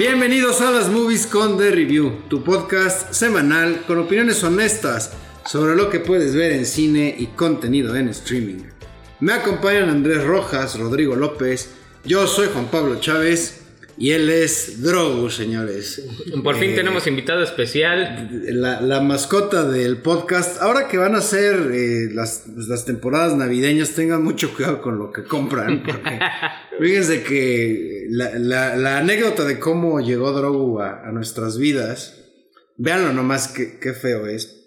Bienvenidos a las Movies con The Review, tu podcast semanal con opiniones honestas sobre lo que puedes ver en cine y contenido en streaming. Me acompañan Andrés Rojas, Rodrigo López, yo soy Juan Pablo Chávez y él es Drogu, señores. Por fin Eh, tenemos invitado especial. la, la mascota del podcast. Ahora que van a ser eh, las, las temporadas navideñas, tengan mucho cuidado con lo que compran. Porque fíjense que la, la- la anécdota de cómo llegó Drogu a, a nuestras vidas, véanlo nomás qué, qué feo es.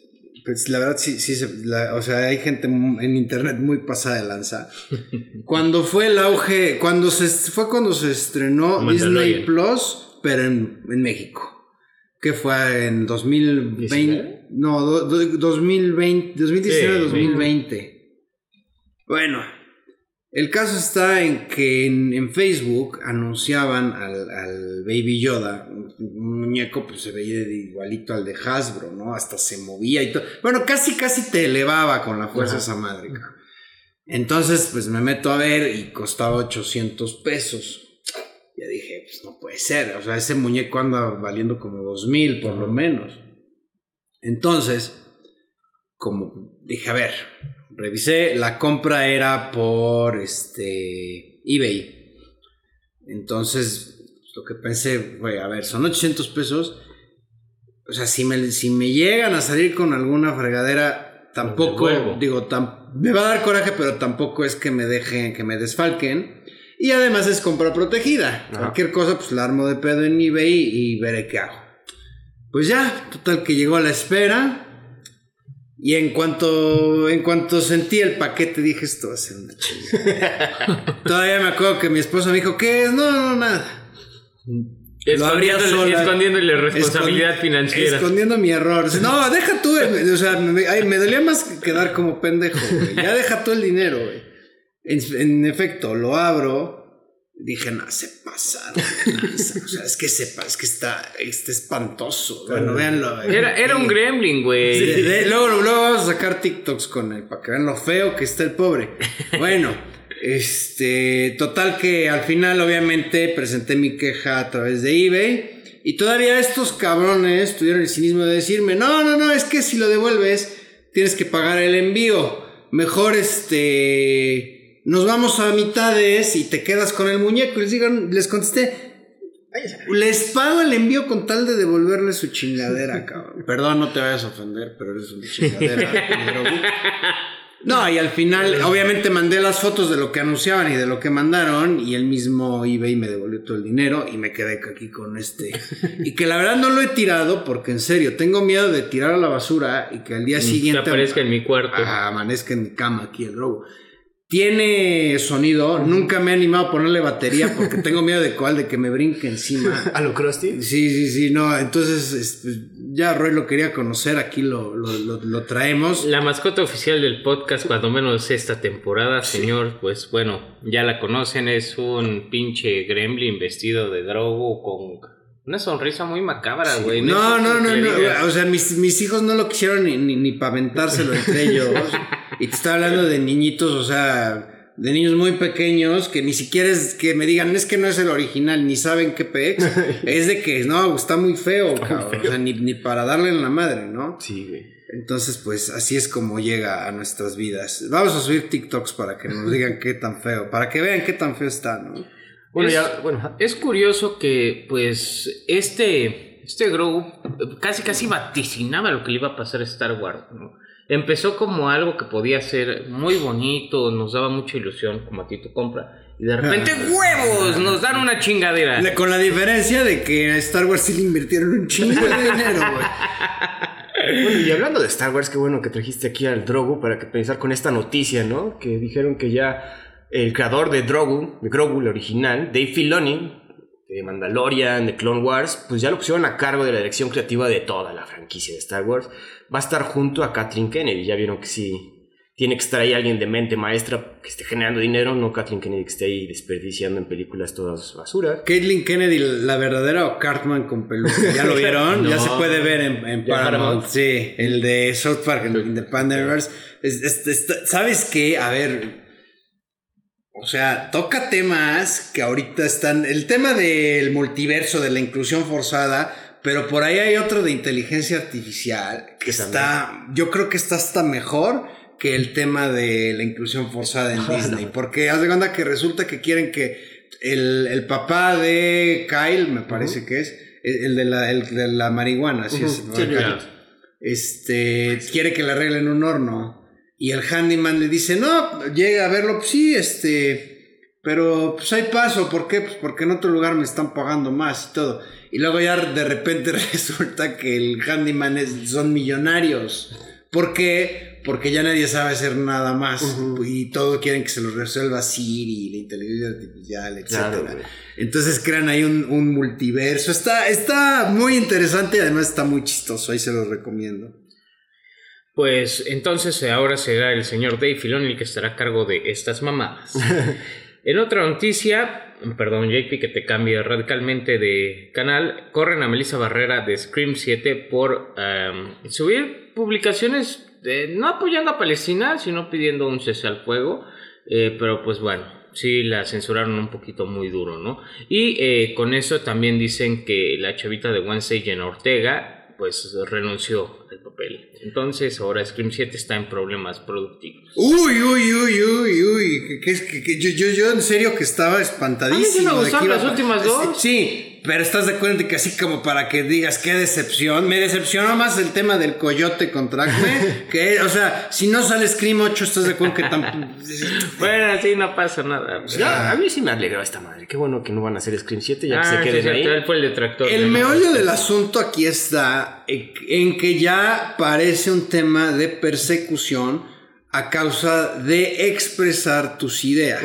Pues la verdad sí, sí, se- la- o sea, hay gente en internet muy pasada de lanza. Cuando fue el auge, cuando se, fue cuando se estrenó Mandalorian. Disney Plus, pero en, en México. Que fue en 2020. ¿19? No, do- do- 2020, 2019, Sí, 2020. Bueno, el caso está en que en, en Facebook anunciaban al, al Baby Yoda, muñeco pues se veía igualito al de Hasbro, ¿no? Hasta se movía y todo. Bueno, casi casi te elevaba con la fuerza Ajá. esa madre. Entonces, pues me meto a ver y costaba 800 pesos. Ya dije, pues no puede ser. O sea, ese muñeco anda valiendo como 2000 por lo menos. Entonces, como dije, a ver, revisé, la compra era por este eBay. Entonces, lo que pensé fue, a ver, son 800 pesos. O sea, si me, si me llegan a salir con alguna fregadera, tampoco, devuelvo. digo, tam- me va a dar coraje, pero tampoco es que me dejen, que me desfalquen. Y además es compra protegida. Ajá. Cualquier cosa, pues la armo de pedo en eBay y veré qué hago. Pues ya, total que llegó a la espera. Y en cuanto, en cuanto sentí el paquete, dije, esto va a ser una chingada. Todavía me acuerdo que mi esposa me dijo, ¿qué es? No, no, nada. Escondiéndole, escondiéndole responsabilidad Escondi- financiera. Escondiendo mi error. No, deja tú. eh, O sea, me, ay, me dolía más quedar como pendejo, güey. Ya deja tú el dinero, güey. En, en efecto, lo abro. Dije, no, se pasaron. de lanza". O sea, es que sepa, es que está, está espantoso. Bueno, véanlo. güey. Era, era un gremlin, güey. Sí, de- luego, luego vamos a sacar TikToks con él para que vean lo feo que está el pobre. Bueno, este, total que al final obviamente presenté mi queja a través de eBay y todavía estos cabrones tuvieron el cinismo de decirme, no, no, no, es que si lo devuelves tienes que pagar el envío. Mejor este, nos vamos a mitades y te quedas con el muñeco. Y les digo, les contesté, les pago el envío con tal de devolverle su chingadera, cabrón. Perdón, no te vayas a ofender, pero eres una chingadera. No, y al final, obviamente mandé las fotos de lo que anunciaban y de lo que mandaron, y el mismo eBay me devolvió todo el dinero y me quedé aquí con este. Y que la verdad no lo he tirado porque en serio, tengo miedo de tirar a la basura y que al día Que siguiente aparezca en mi cuarto. Ah, amanezca en mi cama aquí el robo. Tiene sonido, nunca me he animado a ponerle batería porque tengo miedo de cuál, de que me brinque encima. ¿A lo Krusty? Sí, sí, sí, no, entonces es- pues, ya Roy lo quería conocer, aquí lo, lo, lo- lo traemos. La mascota oficial del podcast, cuando menos esta temporada, señor, pues bueno, ya la conocen, es un pinche gremlin vestido de drogo con una sonrisa muy macabra, güey. No, no, no, no, o sea, mis, mis hijos no lo quisieron ni, ni, ni para aventárselo entre ellos. Y te estaba hablando de niñitos, o sea, de niños muy pequeños que ni siquiera es que me digan, es que no es el original, ni saben qué pex. es de que, no, está muy feo, cabrón. O sea, ni, ni para darle en la madre, ¿no? Sí, güey. Entonces, pues así es como llega a nuestras vidas. Vamos a subir TikToks para que nos digan qué tan feo, para que vean qué tan feo está, ¿no? Bueno, es, ya, bueno. es curioso que, pues, este, este Grogu casi, casi vaticinaba lo que le iba a pasar a Star Wars, ¿no? Empezó como algo que podía ser muy bonito, nos daba mucha ilusión, como a ti tu compra, y de repente, ¡huevos! Nos dan una chingadera. La- con la diferencia de que a Star Wars sí le invirtieron un chingo de dinero, güey. Bueno, y hablando de Star Wars, qué bueno que trajiste aquí al Drogu para que pensar con esta noticia, ¿no? Que dijeron que ya el creador de Drogu, de Grogu, el original, Dave Filoni, de Mandalorian, de Clone Wars, pues ya lo pusieron a cargo de la dirección creativa de toda la franquicia de Star Wars. Va a estar junto a Kathleen Kennedy, ya vieron que sí. Tiene que estar ahí alguien de mente maestra que esté generando dinero, no Kathleen Kennedy que esté ahí desperdiciando en películas todas basura. Caitlyn Kennedy, la verdadera o Cartman con peluca. ¿Ya lo vieron? ya se puede ver en, en ¿Ya Paramount. Sí, el de South Park, en Independence. Es- es- está- ¿Sabes qué? A ver. O sea, toca temas que ahorita están. El tema del multiverso, de la inclusión forzada, pero por ahí hay otro de inteligencia artificial que está. Yo creo que está hasta mejor que el tema de la inclusión forzada en Disney. Porque haz de cuenta que resulta que quieren que el, el papá de Kyle, me parece que es, el de la, el de la marihuana, así es. ¿no? Sí, claro. Este quiere que le arreglen un horno. Y el handyman le dice, no, llega a verlo, pues sí, este, pero pues hay paso, ¿por qué? Pues porque en otro lugar me están pagando más y todo. Y luego ya de repente resulta que el handyman es, son millonarios. ¿Por qué? Porque ya nadie sabe hacer nada más. Y todo quieren que se lo resuelva Siri, la inteligencia artificial, etc. Claro. Entonces crean ahí un, un multiverso. Está, está muy interesante y además está muy chistoso. Ahí se los recomiendo. Pues entonces ahora será el señor Dave Filoni el que estará a cargo de estas mamadas. en otra noticia, perdón JP que te cambie radicalmente de canal, corren a Melissa Barrera de Scream 7 por subir publicaciones de- no apoyando a Palestina, sino pidiendo un cese al fuego. Eh, pero pues bueno, sí la censuraron un poquito muy duro, ¿no? Y eh, con eso también dicen que la chavita de Wednesday, Jenna Ortega, pues renunció al papel. Entonces ahora Scream 7 está en problemas productivos. Uy, uy, uy, uy, uy. Que, que- yo, yo, yo en serio que estaba espantadísimo. A mí sí me gustaron las últimas dos. Sí, pero estás de acuerdo en que así como para que digas qué decepción. Me decepcionó más el tema del coyote contra Acme. que, o sea, si no sale Scream 8, estás de acuerdo que tampoco. Bueno, sí, no pasa nada. Ya, a mí sí me alegró esta madre. Qué bueno que no van a hacer Scream 7, ya que Ah, se sí, queden cierto, ahí. fue el detractor. El de- meollo del asunto aquí está en en que ya parece un tema de persecución a causa de expresar tus ideas,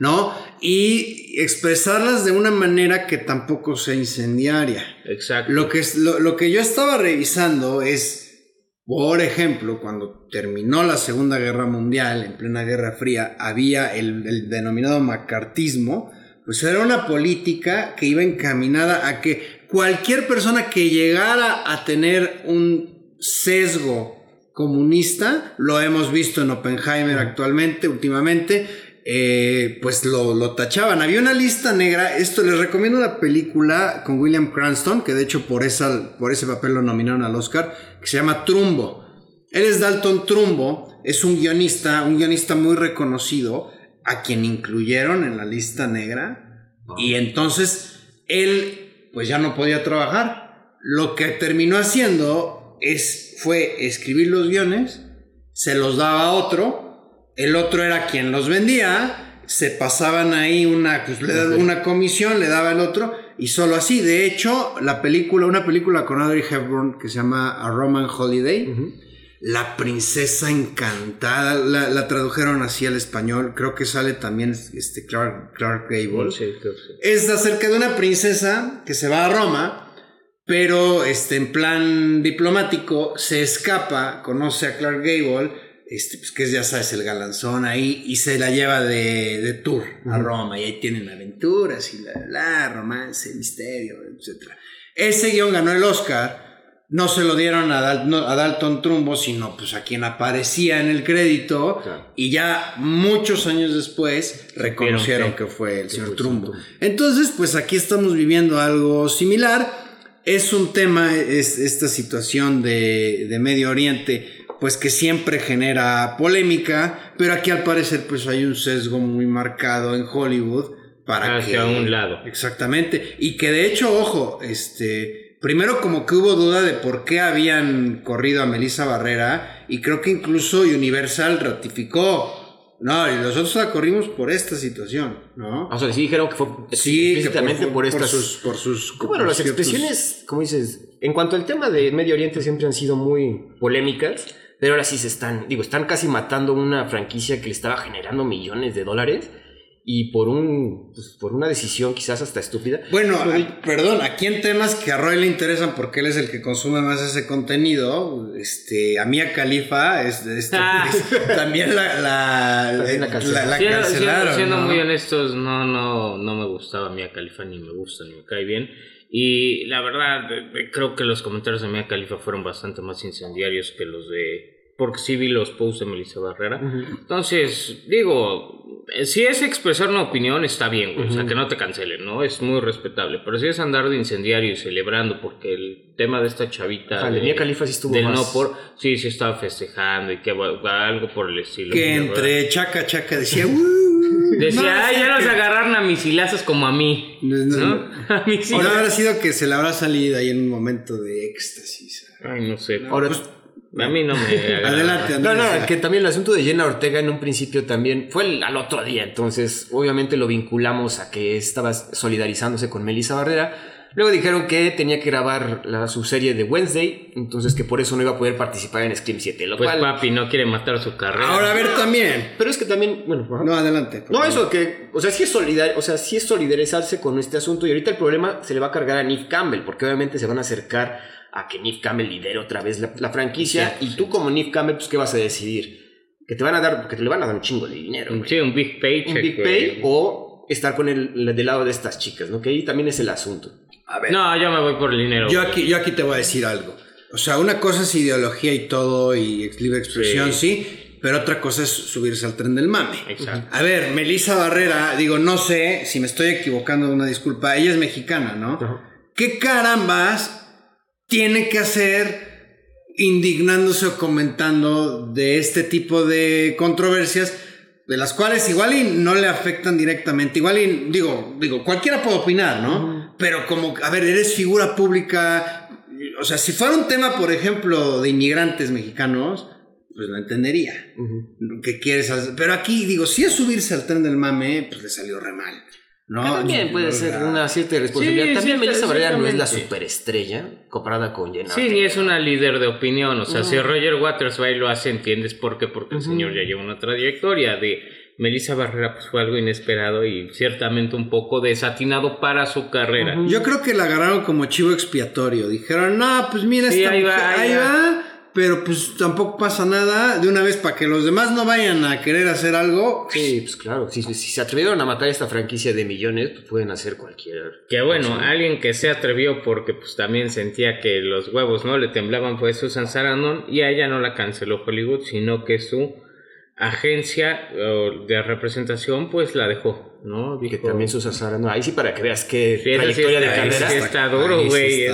¿no? Y expresarlas de una manera que tampoco sea incendiaria. Exacto. Lo que, es, lo, lo que yo estaba revisando es, por ejemplo, cuando terminó la Segunda Guerra Mundial, en plena Guerra Fría, había el, el denominado macartismo, pues era una política que iba encaminada a que cualquier persona que llegara a tener un sesgo comunista, lo hemos visto en Oppenheimer actualmente, últimamente, eh, pues lo, lo tachaban. Había una lista negra, esto les recomiendo una película con William Cranston, que de hecho por, esa, por ese papel lo nominaron al Oscar, que se llama Trumbo. Él es Dalton Trumbo, es un guionista, un guionista muy reconocido, a quien incluyeron en la lista negra, y entonces él pues ya no podía trabajar. Lo que terminó haciendo es, fue escribir los guiones, se los daba a otro, el otro era quien los vendía, se pasaban ahí una, pues, le daban una comisión, le daba el otro, y solo así. De hecho, la película, una película con Audrey Hepburn que se llama A Roman Holiday, La princesa encantada, la, la tradujeron así al español, creo que sale también este, Clark, Clark Gable. Sí, sí. Es acerca de una princesa que se va a Roma, pero este, en plan diplomático se escapa, conoce a Clark Gable, este, pues que es, ya sabes, el galanzón ahí, y se la lleva de, de tour a Roma, y ahí tienen aventuras y la, la, romance, misterio, etc. Ese guion ganó el Oscar. No se lo dieron a, Dal- no, a Dalton Trumbo, sino pues a quien aparecía en el crédito. Claro. Y ya muchos años después reconocieron que- que fue el Trumbo. señor Trumbo. Entonces, pues aquí estamos viviendo algo similar. Es un tema, es esta situación de, de Medio Oriente, pues que siempre genera polémica, pero aquí al parecer pues hay un sesgo muy marcado en Hollywood para Hacia que... un lado. Exactamente. Y que de hecho, ojo, este, primero como que hubo duda de por qué habían corrido a Melissa Barrera y creo que incluso Universal ratificó. No, y nosotros la corrimos por esta situación, ¿no? O sea, sí dijeron que fue Sí, que explícitamente por, estas... sus, por sus, Bueno, las por expresiones, como dices, en cuanto al tema de Medio Oriente siempre han sido muy polémicas, pero ahora sí se están, digo, están casi matando una franquicia que le estaba generando millones de dólares y por un, pues, por una decisión quizás hasta estúpida. Bueno, a- perdón, aquí en temas que a Roy le interesan porque él es el que consume más ese contenido, este, a Mia Khalifa es, es- Ah. es- también la, la, la la- cancelaron. la Siendo, siendo- cancelaron, siendo ¿no? muy honestos, no, no, no me gustaba Mia Khalifa, ni me gusta, ni me cae bien. Y la verdad, eh, creo que los comentarios de Mia Khalifa fueron bastante más incendiarios que los de... Porque sí vi los posts de Melissa Barrera. Entonces, digo, eh, si es expresar una opinión, está bien, güey. O sea, que no te cancelen, ¿no? Es muy respetable. Pero si es andar de incendiario y celebrando, porque el tema de esta chavita. Mia Khalifa sí estuvo Del más- no por. Sí, sí estaba festejando y que algo por el estilo. Que entre chaca chaca decía, "Uh, Decía, no, ya que- agarraron a misilazos como a mí. No, no. A. O no habrá sido que se le habrá salido ahí en un momento de éxtasis. Ay, no sé. Ahora, a mí no me. Adelante, No, Andrés. no, que también el asunto de Jenna Ortega en un principio también fue el- al otro día, entonces obviamente lo vinculamos a que estaba solidarizándose con Melissa Barrera. Luego dijeron que tenía que grabar la, su serie de Wednesday, entonces que por eso no iba a poder participar en Scream 7, lo Pues cual... papi no quiere matar su carrera. Ahora a ver también. Pero es que también, bueno, ajá. No, adelante. No, favor. eso que, o sea, sí es solidar, o sea, sí es solidarizarse con este asunto y ahorita el problema se le va a cargar a Neve Campbell, porque obviamente se van a acercar a que Neve Campbell lidere otra vez la, la franquicia y tú como Neve Campbell, pues, ¿qué vas a decidir? Que te van a dar, que te le van a dar un chingo de dinero. güey. Sí, un big paycheck. un big güey. pay o estar con el, del lado de estas chicas, ¿no? Que ahí también es el asunto. A ver. No, yo me voy por el dinero. Yo aquí, yo aquí te voy a decir algo. O sea, una cosa es ideología y todo, y libre expresión, sí. pero otra cosa es subirse al tren del mame. Exacto. A ver, Melissa Barrera, digo, no sé si me estoy equivocando, una disculpa, ella es mexicana, ¿no? ¿Qué carambas tiene que hacer indignándose o comentando de este tipo de controversias? De las cuales igual y no le afectan directamente, igual y digo, digo, cualquiera puede opinar, ¿no? Pero como, a ver, eres figura pública, o sea, si fuera un tema, por ejemplo, de inmigrantes mexicanos, pues lo entendería. ¿Qué quieres hacer? Pero aquí, digo, si es subirse al tren del mame, pues le salió re mal. ¿No? También puede ser una cierta responsabilidad. Sí, también Melissa Barrera no es la superestrella comparada con Jenna. Sí, ni es una líder de opinión. O sea, si Roger Waters va y lo hace, entiendes por qué. Porque el señor ya lleva una trayectoria. De Melissa Barrera, pues fue algo inesperado y ciertamente un poco desatinado para su carrera. Yo creo que la agarraron como chivo expiatorio. Dijeron, no, pues mira, Sí, esta ahí va, mujer- ahí ahí va". va, pero pues tampoco pasa nada. De una vez, para que los demás no vayan a querer hacer algo. Sí, pues claro. Si, si se atrevieron a matar esta franquicia de millones, pues pueden hacer cualquier. Que bueno, cosa. alguien que se atrevió porque pues también sentía que los huevos no le temblaban fue Susan Sarandon y a ella no la canceló Hollywood, sino que su agencia de representación pues la dejó, ¿no? Que también Susan Sarandon. Ahí sí, para que veas Sí, sí trayectoria de está- ahí carrera. sí está duro, sí güey.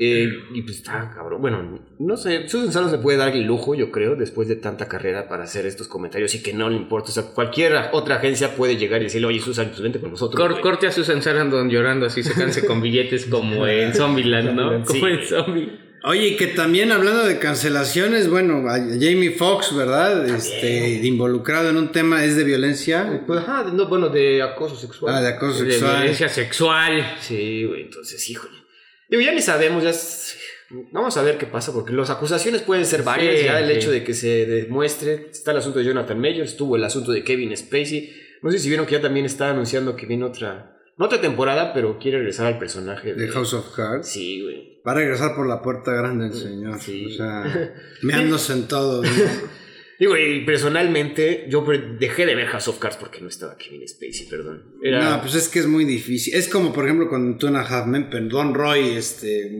Eh, y pues está cabrón. Bueno, no sé. Susan Sarandon se puede dar el lujo, yo creo, después de tanta carrera para hacer estos comentarios y que no le importa. O sea, cualquier otra agencia puede llegar y decirle, oye, Susan, pues vente con nosotros. Cor- güey". corte a Susan Sarandon llorando así secándose con billetes como en Zombieland, ¿no? Sí, Como en. Zombie. Oye, y que también hablando de cancelaciones, bueno, a Jamie Foxx, ¿verdad? Este, involucrado en un tema, es de violencia. Pues, ajá, no, bueno, de acoso sexual. Ah, de acoso De sexual. violencia sexual. Sí, güey, entonces, híjole. Digo, ya ni sabemos, ya es- Vamos a ver qué pasa, porque las acusaciones pueden ser varias. Sí, ya el sí. hecho de que se demuestre. Está el asunto de Jonathan Majors, estuvo el asunto de Kevin Spacey. No sé si vieron que ya también está anunciando que viene otra. No otra temporada, pero quiere regresar al personaje De House of Cards. Sí, güey. Va a regresar por la puerta grande el señor. Sí. O sea, meándose en todo. ¿no? Digo, y personalmente, yo dejé de ver House of Cards porque no estaba Kevin Spacey, perdón. Era. No, pues es que es muy difícil. Es como, por ejemplo, con Two and a Half Men, pero Don Roy, este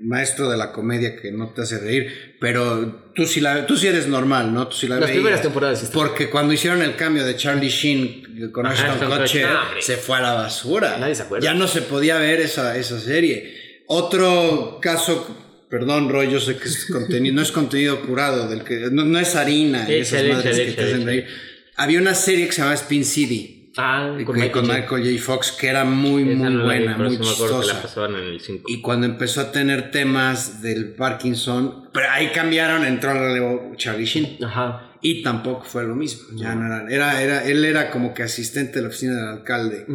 maestro de la comedia que no te hace reír, pero tú sí, la, tú sí eres normal, ¿no? Tú sí la Las veías. primeras temporadas. Porque cuando hicieron el cambio de Charlie Sheen con Ajá, Ashton Kutcher, se fue a la basura. Nadie se acuerda. Ya no se podía ver esa, esa serie. Otro caso, perdón, Roy, yo sé que es contenido, no es contenido curado, del que no, no es harina y esas madres échale, que te échale, hacen reír. Había una serie que se llama Spin City. Ah, Con, con con Michael J. Michael J. Fox, que era muy, Esa muy no vi, buena, pero muy que chistosa. en el 5. Y cuando empezó a tener temas del Parkinson, pero ahí cambiaron, entró el relevo Charlie Sheen. Ajá. Y tampoco fue lo mismo. Ya no era, era, era, él era como que asistente de la oficina del alcalde.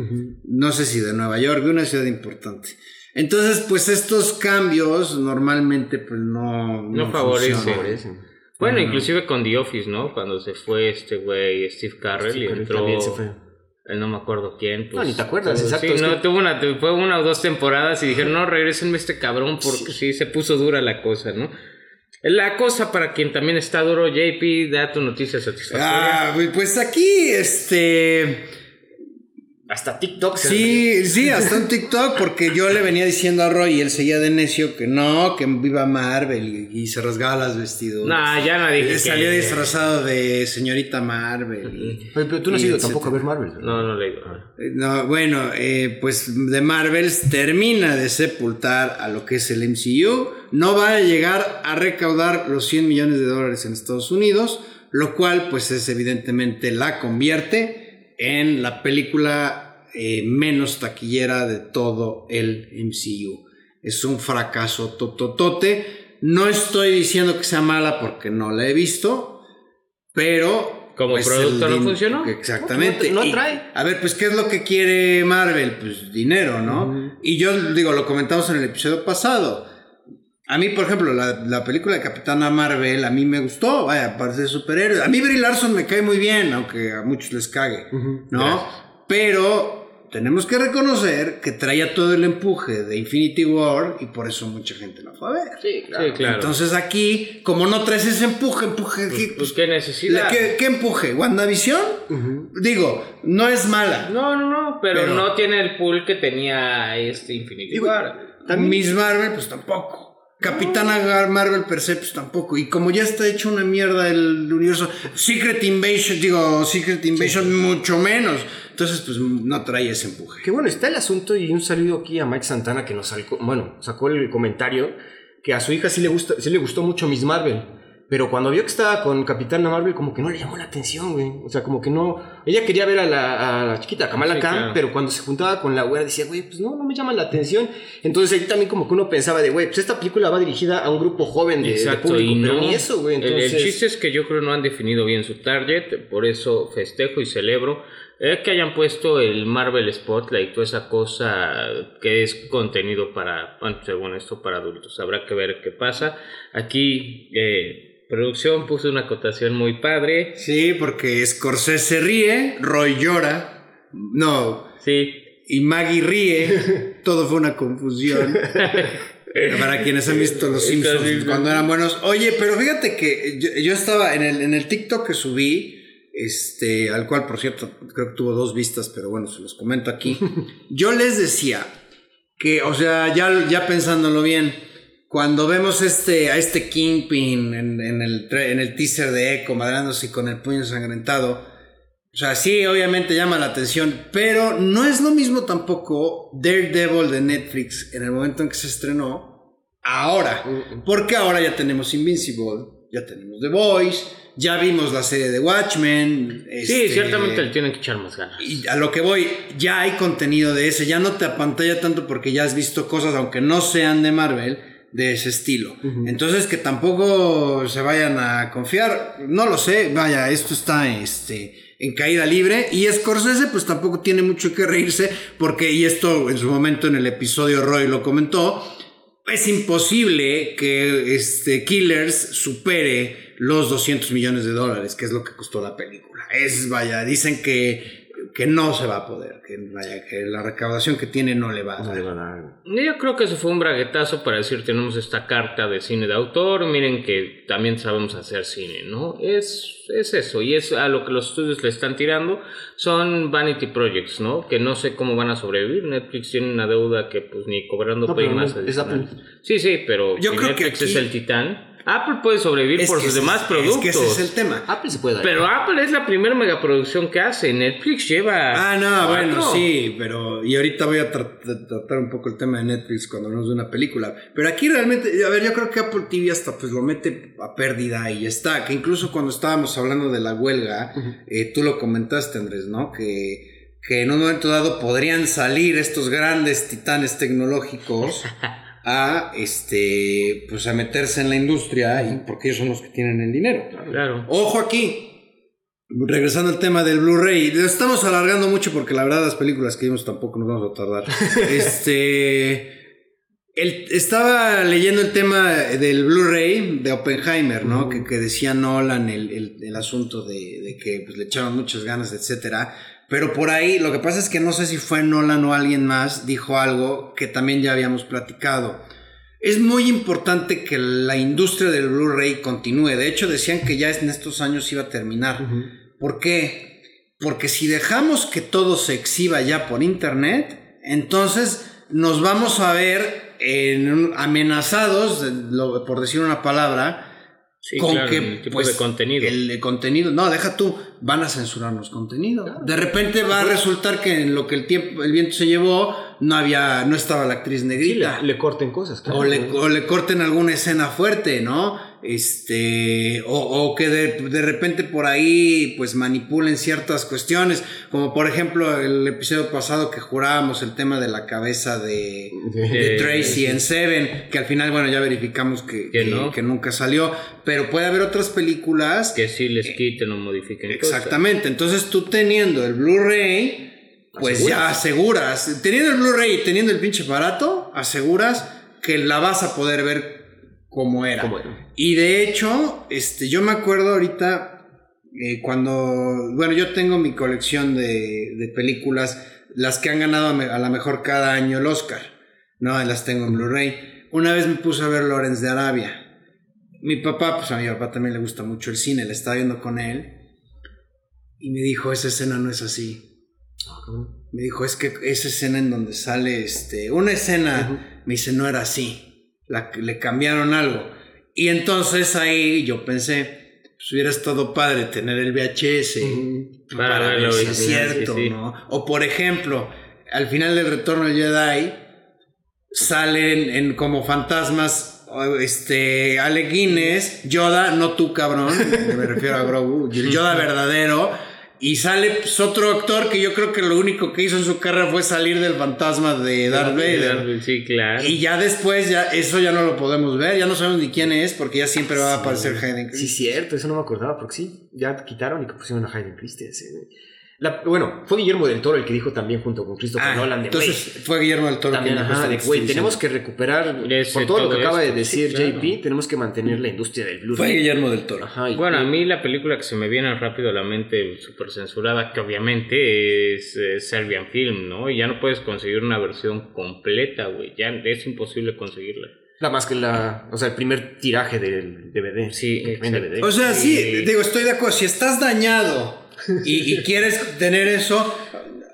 No sé si de Nueva York, de una ciudad importante. Entonces, pues estos cambios normalmente pues no, No. Favorecen. Bueno, inclusive con The Office, ¿no? Cuando se fue este güey Steve Carell Steve y entró... también se fue. eh, No me acuerdo quién. Pues, No, ni te acuerdas, exacto, Sí, no, que- tuvo una, fue una o dos temporadas y dijeron, no, regresenme este cabrón porque sí. se puso dura la cosa, ¿no? La cosa para quien también está duro, JP, da tu noticia satisfactoria. Ah, pues aquí, este... Hasta TikTok. se- Sí, sí, hasta un TikTok, porque yo le venía diciendo a Roy y él seguía de necio que no, que viva Marvel y, y se rasgaba las vestiduras. Nah, ya no dije. Eh, que- Salía disfrazado de señorita Marvel. pero tú no has ido tampoco a ver Marvel. ¿no? No, no le digo. Eh, No, bueno, eh, pues de Marvel termina de sepultar a lo que es el MCU. No va a llegar a recaudar los 100 millones de dólares en Estados Unidos, lo cual pues es evidentemente la convierte en la película eh, menos taquillera de todo el MCU. Es un fracaso tototote. No estoy diciendo que sea mala porque no la he visto, pero... Como pues, producto no funcionó. Exactamente. No- no Y- atrae. a ver, pues, ¿qué es lo que quiere Marvel? Pues dinero, ¿no? Y yo digo, lo comentamos en el episodio pasado. A mí, por ejemplo, la, la película de Capitana Marvel, a mí me gustó, vaya, parece superhéroe. A mí Brie Larson me cae muy bien, aunque a muchos les cague, ¿no? Pero tenemos que reconocer que traía todo el empuje de Infinity War y por eso mucha gente la fue a ver. Sí, Sí, claro. Entonces aquí, como no traes ese empuje, empuje, pues, ¿qué- pues, qué necesidad. ¿qué, qué empuje? ¿WandaVision? Digo, no es mala. No, no, no, pero, Pero- no tiene el pool que tenía este Infinity War. También- Miss Marvel, pues tampoco. Capitana Marvel per se, pues tampoco. Y como ya está hecho una mierda el universo, Secret Invasion, digo, Secret Invasion mucho menos. Entonces, pues no trae ese empuje. Que bueno, está el asunto y un saludo aquí a Mike Santana que nos sacó, bueno, sacó el comentario que a su hija sí le, gusta, sí le gustó mucho Miss Marvel. Pero cuando vio que estaba con Capitana Marvel, como que no le llamó la atención, güey. O sea, como que no. Ella quería ver a la, a la chiquita, a Kamala Sí, Khan, claro. pero cuando se juntaba con la güera decía, güey, pues no, no me llama la atención. Entonces ahí también como que uno pensaba de, güey, pues esta película va dirigida a un grupo joven de, de Exacto, público, y pero no. ni eso, güey. El- el, Entonces, chiste es que yo creo no han definido bien su target, por eso festejo y celebro eh, que hayan puesto el Marvel Spotlight, toda esa cosa que es contenido para, bueno, según esto, para adultos. Habrá que ver qué pasa. Aquí, eh, producción puso una acotación muy padre. Sí, porque Scorsese ríe, Roy llora. No, Sí, y Maggie ríe. Todo fue una confusión. Para quienes han visto Los Simpsons cuando eran buenos. Oye, pero fíjate que yo, yo estaba en el, en el TikTok que subí, este, al cual, por cierto, creo que tuvo dos vistas, pero bueno, se los comento aquí. Yo les decía que, o sea, ya, ya pensándolo bien, cuando vemos este, a este Kingpin en, en el, en el teaser de Echo madrándose con el puño ensangrentado, o sea, sí, obviamente llama la atención, pero no es lo mismo tampoco Daredevil de Netflix en el momento en que se estrenó, ahora. Porque ahora ya tenemos Invincible, ya tenemos The Voice, ya vimos la serie de Watchmen. sí, este, ciertamente le tienen que echar más ganas. y a lo que voy, ya hay contenido de ese, ya no te apantalla tanto porque ya has visto cosas, aunque no sean de Marvel, de ese estilo. Entonces que tampoco se vayan a confiar, no lo sé, vaya, esto está este, en caída libre y Scorsese pues tampoco tiene mucho que reírse porque, y esto en su momento en el episodio Roy lo comentó, es imposible que este Killers supere los 200 millones de dólares, que es lo que costó la película. Es, vaya, dicen que, que no se va a poder, que, vaya, que la recaudación que tiene no le va a no dar. dar. Yo creo que eso fue un braguetazo para decir tenemos esta carta de cine de autor, miren que también sabemos hacer cine, ¿no? Es, es eso, y es a lo que los estudios le están tirando, son vanity projects, ¿no? Que no sé cómo van a sobrevivir, Netflix tiene una deuda que pues ni cobrando No, más no. Sí, sí, pero Yo si creo que Netflix aquí- es el titán, Apple puede sobrevivir Es por sus demás es productos. que ese es el tema. Apple se puede dar. Pero Apple es la primera megaproducción que hace. Netflix lleva. Ah, no, bueno, sí, pero. Y ahorita voy a tra- tra- tratar un poco el tema de Netflix cuando hablamos de una película. Pero aquí realmente, a ver, yo creo que Apple TV hasta pues lo mete a pérdida y ya está. Que incluso cuando estábamos hablando de la huelga, eh, tú lo comentaste, Andrés, ¿no? Que, que en un momento dado podrían salir estos grandes titanes tecnológicos a este pues a meterse en la industria y porque ellos son los que tienen el dinero. Claro. Ojo aquí. Regresando al tema del Blu-ray, estamos alargando mucho porque la verdad las películas que vimos tampoco nos vamos a tardar. este, el- estaba leyendo el tema del Blu-ray de Oppenheimer, ¿no? que, que decía Nolan el, el- el asunto de, de que pues, le echaron muchas ganas, etcétera. Pero por ahí, lo que pasa es que no sé si fue Nolan o alguien más, dijo algo que también ya habíamos platicado. Es muy importante que la industria del Blu-ray continúe. De hecho, decían que ya en estos años iba a terminar. ¿Por qué? Porque si dejamos que todo se exhiba ya por internet, entonces nos vamos a ver en- amenazados, por decir una palabra, Sí, con claro, que el tipo pues, de contenido. El, contenido, no, deja tú, van a censurarnos contenido. De repente va a resultar que en lo que el tiempo, el viento se llevó, no había, no estaba la actriz Sí, negrita. le, le corten cosas, claro. O le, o le corten alguna escena fuerte, ¿no? Este, o, o que de, de repente por ahí pues manipulen ciertas cuestiones, como por ejemplo el episodio pasado que jurábamos el tema de la cabeza de, de Tracy en Seven, que al final, bueno, ya verificamos que, Que que- no. que nunca salió, pero puede haber otras películas Que sí les quiten o modifiquen cosas. Exactamente, entonces tú teniendo el Blu-ray, pues ya aseguras, teniendo el Blu-ray y teniendo el pinche aparato, aseguras que la vas a poder ver como era. Como era. Y de hecho, este, yo me acuerdo ahorita eh, cuando, bueno, yo tengo mi colección de, de películas, las que han ganado a, la mejor cada año el Oscar, ¿no? Las tengo en Blu-ray. Una vez me puse a ver Lawrence de Arabia. Mi papá, pues a mi papá también le gusta mucho el cine, le estaba viendo con él. Y me dijo, esa escena no es así. Me dijo, es que esa escena en donde sale, este, una escena, me dice, no era así. La, le cambiaron algo. Y entonces ahí yo pensé, pues hubiera estado padre tener el VHS Ujú. para, Para ver si es cierto, sí, sí. ¿no? O por ejemplo, al final del Retorno del Jedi salen en como fantasmas este Alec Guinness, Yoda, no tú cabrón, me refiero a Grogu, Yoda verdadero y sale pues, otro actor que yo creo que lo único que hizo en su carrera fue salir del fantasma de Darth Vader. Sí, claro. Y ya después, ya eso ya no lo podemos ver, ya no sabemos ni quién es, porque ya siempre va a aparecer Hayden Sí, cierto, eso no me acordaba, porque sí, ya quitaron y que pusieron a Hayden Christensen. La- bueno, fue Guillermo del Toro el que dijo también junto con Christopher Ah, Nolan de entonces "Güey, fue Guillermo del Toro También, quien ajá, dijo de, güey, tenemos que recuperar, Ese, por todo, lo que acaba de decir sí, claro. JP, tenemos que mantener la industria del Blu-ray. Fue Guillermo del Toro. Ajá, y- Bueno, a mí la película que se me viene rápido a la mente, súper censurada, que obviamente es eh, Serbian Film, ¿no? Y ya no puedes conseguir una versión completa, güey. Ya es imposible conseguirla. La más que la, o sea, el primer tiraje del DVD. Sí. DVD. O sea, sí, Sí. digo, estoy de acuerdo. Si estás dañado y, y quieres tener eso,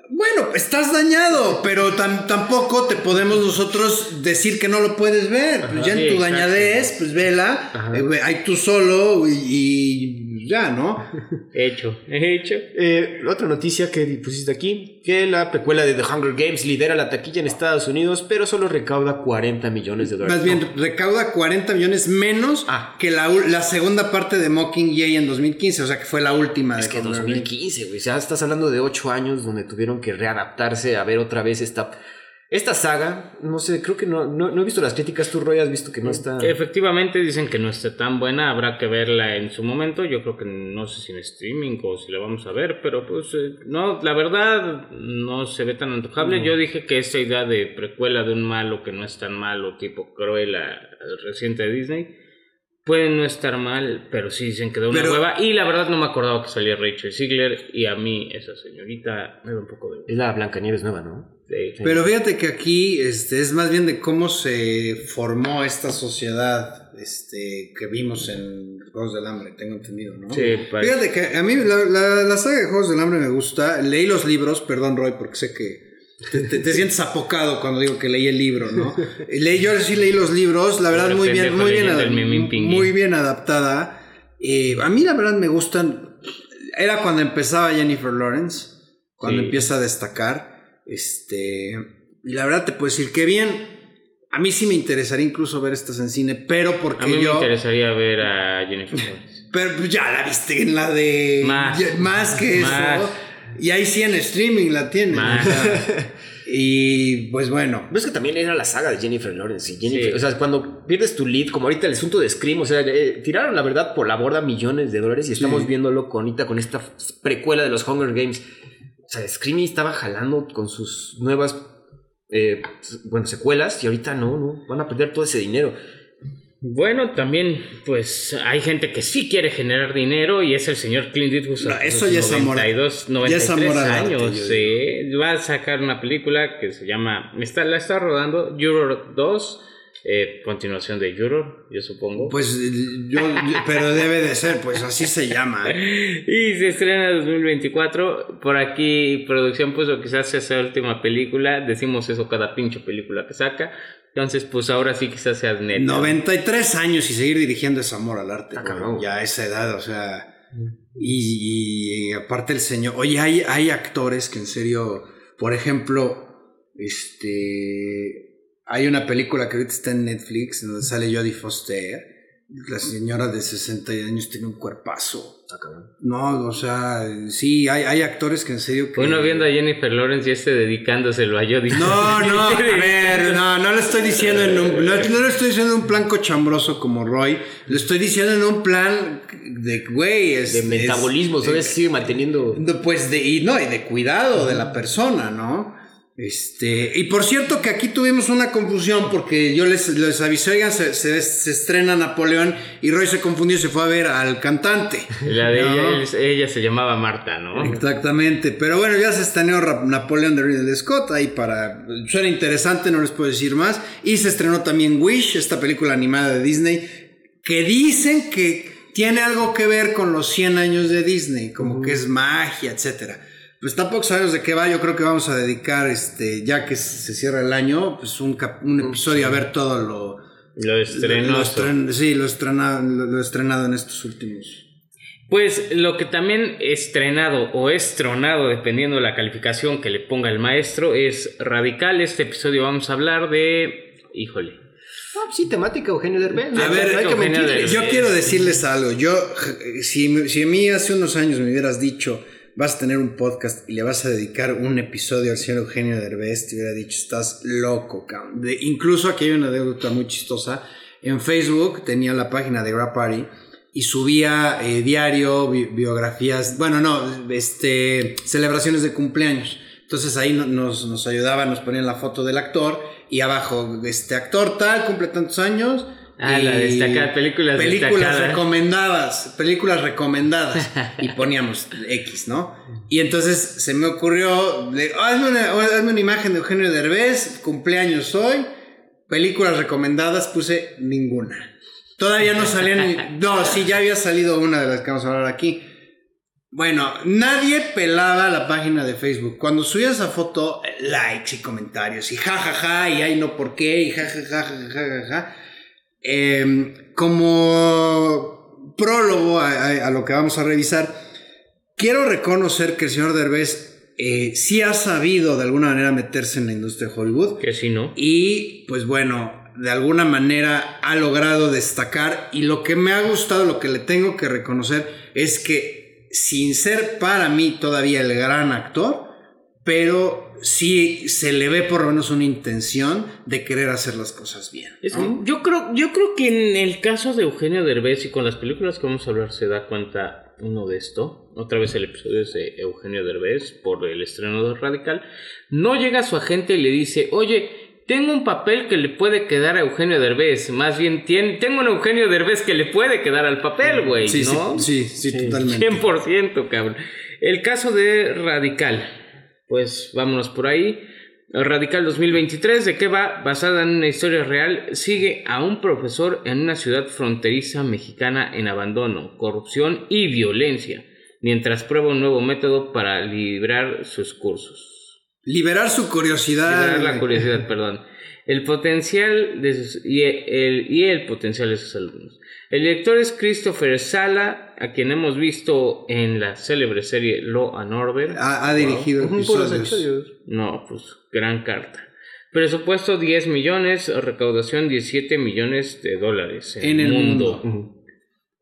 bueno, estás dañado, pero tam- tampoco te podemos nosotros decir que no lo puedes ver. Pues ya en tu exacto. dañadez, pues vela, eh, ahí tú solo y, y ya, ¿no? Hecho, hecho. Eh, otra noticia que pusiste aquí, que la precuela de The Hunger Games lidera la taquilla en Estados Unidos, pero solo recauda 40 millones de dólares. Más bien, No, recauda 40 millones menos Ah. que la, segunda parte de Mockingjay en 2015, o sea que fue la última es de que Hunger Games. 2015, güey. O sea, estás hablando de 8 años donde tuvieron que readaptarse a ver otra vez esta, esta saga. No sé, creo que no, no, no he visto las críticas. Tú, Roy, has visto que no está. Efectivamente dicen que no está tan buena, habrá que verla en su momento. Yo creo que no sé si en streaming o si la vamos a ver, pero pues eh, no, la verdad no se ve tan antojable. Yo dije que esta idea de precuela de un malo que no es tan malo, tipo Cruella reciente de Disney, puede no estar mal, pero sí dicen que da una Pero- hueva. Y la verdad no me acordaba que salía Rachel Ziegler y a mí esa señorita me da un poco de... Es la Blancanieves nueva, ¿no? Pero fíjate que aquí este, es más bien de cómo se formó esta sociedad este, que vimos en Juegos del Hambre, tengo entendido, ¿no? Sí, parece- Fíjate que a mí la, la- la saga de Juegos del Hambre me gusta. Leí los libros, perdón Roy, porque sé que te, te- te sientes apocado cuando digo que leí el libro, ¿no? Leí, yo sí leí los libros, la verdad muy bien, muy bien, muy bien adaptada. Eh, a mí la verdad me gustan. Era cuando empezaba Jennifer Lawrence, cuando Sí. empieza a destacar. Este, y la verdad te puedo decir que bien. A mí sí me interesaría incluso ver estas en cine, pero porque A mí yo. me interesaría ver a Jennifer Lawrence. Pero pues, ya la viste en la de. Más. ya- más que Más. eso. Y ahí sí en streaming la tienes. Más. y pues bueno. Pero es que también era la saga de Jennifer Lawrence. Y Jennifer, Sí. O sea, cuando pierdes tu lead, como ahorita el asunto de Scream, o sea, eh, tiraron la verdad por la borda millones de dólares y estamos Sí. viéndolo con, ahorita con esta precuela de los Hunger Games. O sea, Scream estaba jalando con sus nuevas, eh, bueno, secuelas y ahorita no, no, van a perder todo ese dinero. Bueno, también, pues hay gente que sí quiere generar dinero y es el señor Clint Eastwood. No, eso ya es amor- 92, ya 93 es amor al arte, años. yo sí. Va a sacar una película que se llama, está, la está rodando, Euro 2, Eh, continuación de Juror, yo supongo. Pues yo, pero debe de ser, pues así se llama. ¿eh? Y se estrena en 2024. Por aquí, producción puso quizás sea esa última película. Decimos eso cada pinche película que saca. Entonces, pues ahora sí quizás sea neta. 93 años y seguir dirigiendo es amor al arte. Ah, ya a esa edad, o sea. Y, y aparte el señor. Oye, hay, hay actores que en serio. Por ejemplo, este. Hay una película que ahorita está en Netflix donde sale Jodie Foster. La señora de 60 años tiene un cuerpazo. Ah, cabrón. No, o sea, sí, hay, hay actores que en serio. Que... Uno viendo a Jennifer Lawrence y este dedicándoselo a Jodie. No, no, a ver, no, no lo estoy diciendo en un, no, no lo estoy diciendo en un plan cochambroso como Roy, lo estoy diciendo en un plan de, güey, es, De metabolismo, es- ¿sabes? Sigue manteniendo. pues de, y no, y de cuidado de la persona, ¿no? Este, y por cierto que aquí tuvimos una confusión porque yo les, les avisé, oigan, se, se, se estrena Napoleón y Roy se confundió y se fue a ver al cantante. La de ¿no? ella, ella se llamaba Marta, ¿no? Exactamente, pero bueno, ya se estrenó Napoleón de Ridley Scott, ahí para... Suena interesante, no les puedo decir más. Y se estrenó también Wish, esta película animada de Disney, que dicen que tiene algo que ver con los 100 años de Disney, como que es magia, etcétera. Pues tampoco sabemos de qué va, yo creo que vamos a dedicar, este, ya que se cierra el año, pues un, cap- un episodio a ver todo lo... Lo estrenó. lo estren- sí, lo estrenado, lo, lo estrenado en estos últimos. Pues lo que también estrenado o estronado, dependiendo de la calificación que le ponga el maestro, es radical. Este episodio vamos a hablar de. Híjole. Ah, sí, temática Eugenio Derbez. A ver, no hay que. Derbez. Yo quiero decirles algo. Yo, si, si a mí hace unos años me hubieras dicho, vas a tener un podcast y le vas a dedicar un episodio al señor Eugenio Derbez, te hubiera dicho, estás loco, cabrón. De- incluso aquí hay una anécdota muy chistosa. En Facebook tenía la página de Rap Party y subía eh, diario, bi- biografías, bueno, no, este, celebraciones de cumpleaños. Entonces ahí no- nos, nos ayudaban, nos ponían la foto del actor y abajo, este actor tal, cumple tantos años. Ah, la destacada, películas películas destacadas. recomendadas, películas recomendadas y poníamos X, ¿no? Y entonces se me ocurrió, le- hazme, una, hazme una imagen de Eugenio Derbez, cumpleaños hoy, películas recomendadas, puse ninguna. Todavía no salían, no, sí, ya había salido una de las que vamos a hablar aquí. Bueno, nadie pelaba la página de Facebook. Cuando subía esa foto, likes y comentarios y jajaja y ay no por qué y jajaja jajaja. Eh, como prólogo a, a- a lo que vamos a revisar, quiero reconocer que el señor Derbez eh, sí ha sabido de alguna manera meterse en la industria de Hollywood Que si no. y pues bueno, de alguna manera ha logrado destacar y lo que me ha gustado, lo que le tengo que reconocer es que sin ser para mí todavía el gran actor, pero sí se le ve por lo menos una intención de querer hacer las cosas bien. Es que ¿no? yo creo, yo creo que en el caso de Eugenio Derbez y con las películas que vamos a hablar se da cuenta uno de esto. Otra vez el episodio es de Eugenio Derbez por el estreno de Radical. No llega su agente y le dice, oye, tengo un papel que le puede quedar a Eugenio Derbez. Más bien, tien- tengo un Eugenio Derbez que le puede quedar al papel, güey. Sí, ¿no? sí, sí, sí, totalmente. 100%, cabrón. El caso de Radical. Pues vámonos por ahí. Radical 2023, ¿de qué va? Basada en una historia real, sigue a un profesor en una ciudad fronteriza mexicana en abandono, corrupción y violencia, mientras prueba un nuevo método para librar sus cursos. Liberar su curiosidad. Liberar la curiosidad, perdón. El potencial de sus, y, el, y el potencial de sus alumnos. El director es Christopher Sala, a quien hemos visto en la célebre serie Law and Order. Ha, ha dirigido episodios. No, pues gran carta. Presupuesto 10 millones, recaudación 17 millones de dólares En el mundo.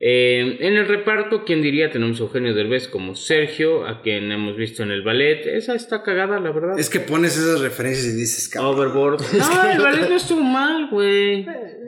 Eh, en el reparto, ¿quién diría? Tenemos a Eugenio Derbez como Sergio, a quien hemos visto en el ballet. Esa está cagada, la verdad. Es que pones esas referencias y dices, cabrón. Overboard. No, el ballet no estuvo mal, güey.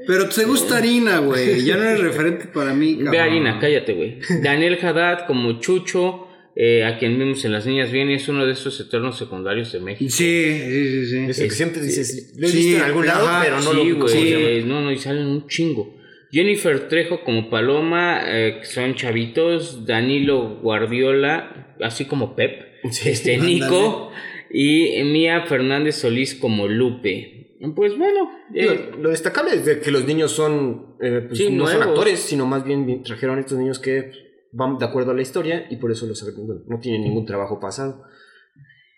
Pero te gusta harina, güey. Ya no eres referente para mí, cabrón. Ve Harina, cállate, güey. Daniel Haddad como Chucho, eh, a quien vimos en Las Niñas Bien, es uno de esos eternos secundarios de México. Sí, sí, sí, sí. Es el que siempre dices, lo he Sí, visto en algún lado, ajá, pero no sí, lo güey. No, no, y salen un chingo. Jennifer Trejo como Paloma, eh, son chavitos. Danilo Guardiola, así como Pep. Sí. Este, Ándale. Nico. Y Mía Fernández Solís como Lupe. Pues bueno, eh, lo, destacable es de que los niños son, eh, pues, no son actores, sino más bien trajeron a estos niños que van de acuerdo a la historia y por eso los, no tienen ningún trabajo pasado.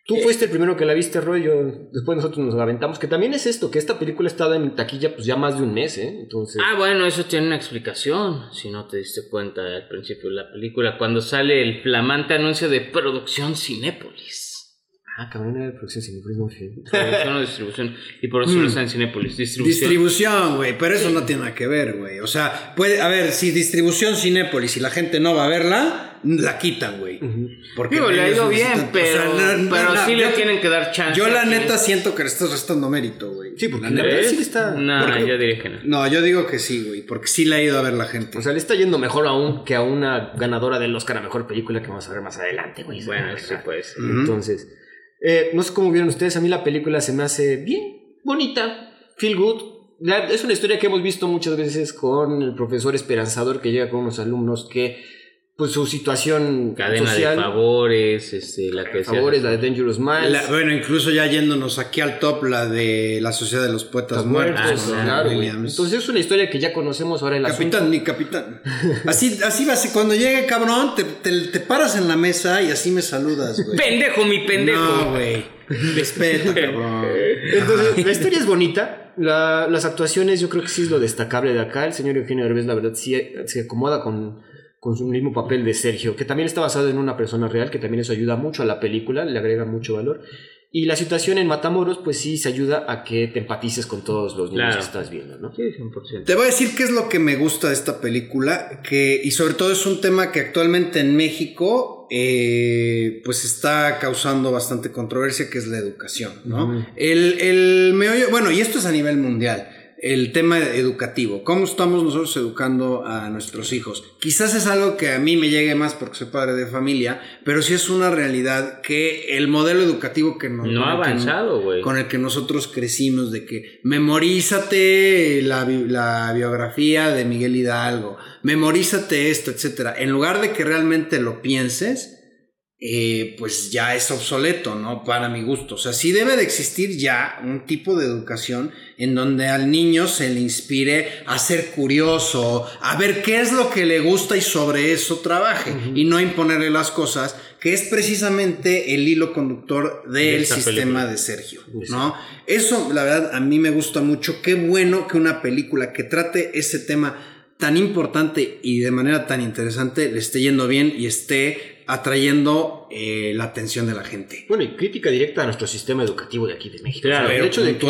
Tú fuiste el primero que la viste, Roy, después nosotros nos aventamos, que también es esto, que esta película estaba en taquilla pues ya más de un mes, ¿eh? Entonces... Ah, bueno, eso tiene una explicación, si no te diste cuenta al principio de la película, cuando sale el flamante anuncio de Producción Cinépolis. Ah, cabrón, era de producción Cinépolis, no Producción o distribución. Y por eso no mm. está en Cinépolis. Distribución. Distribución, güey. Pero eso no tiene nada que ver, güey. O sea, puede, a ver, si distribución Cinépolis y la gente no va a verla, la quitan, güey. Porque Digo, le ha ido bien, pero, pero sí le tienen que dar chance. Yo la neta siento que le estás restando mérito, güey. Sí, porque la neta sí está. No, yo diría que no. No, yo digo que sí, güey. Porque sí le ha ido a ver la gente. O sea, le está yendo mejor aún que a una ganadora del Oscar a mejor película que vamos a ver más adelante, güey. Bueno, sí, pues. Entonces. Eh, no sé cómo vieron ustedes, a mí la película se me hace bien, bonita, feel good. es una historia que hemos visto muchas veces con el profesor esperanzador que llega con unos alumnos que pues su situación cadena social, de favores este, la que favores la de Dangerous Minds. Bueno incluso ya yéndonos aquí al top la de la sociedad de los poetas muertos, claro, entonces es una historia que ya conocemos ahora el capitán mi capitán. Así así va cuando llegue cabrón te, te, paras en la mesa y así me saludas güey. Pendejo mi pendejo. No güey. Respeto cabrón. Entonces la historia es bonita. Las actuaciones yo creo que sí es lo destacable de acá. El señor Eugenio Derbez la verdad sí se acomoda con con su mismo papel de Sergio, que también está basado en una persona real, que también eso ayuda mucho a la película, le agrega mucho valor. Y la situación en Matamoros, pues sí, se ayuda a que te empatices con todos los niños que estás viendo, ¿no? Sí, 100%. Te voy a decir qué es lo que me gusta de esta película, que, y sobre todo es un tema que actualmente en México, eh, pues está causando bastante controversia, que es la educación, ¿no? el, el meollo, bueno, y esto es a nivel mundial el tema educativo, cómo estamos nosotros educando a nuestros hijos. Quizás es algo que a mí me llegue más porque soy padre de familia, pero sí es una realidad que el modelo educativo que nos, no ha avanzado, güey. Con el que nosotros crecimos de que memorízate la, la biografía de Miguel Hidalgo, memorízate esto, etcétera. En lugar de que realmente lo pienses, eh, pues ya es obsoleto, ¿no? Para mi gusto. O sea, sí debe de existir ya un tipo de educación en donde al niño se le inspire a ser curioso, a ver qué es lo que le gusta y sobre eso trabaje y no imponerle las cosas, que es precisamente el hilo conductor del sistema de Sergio, ¿no? Eso, la verdad, a mí me gusta mucho. Qué bueno que una película que trate ese tema tan importante y de manera tan interesante le esté yendo bien y esté atrayendo eh, la atención de la gente. Bueno, y crítica directa a nuestro sistema educativo de aquí de México. Claro, el hecho de que,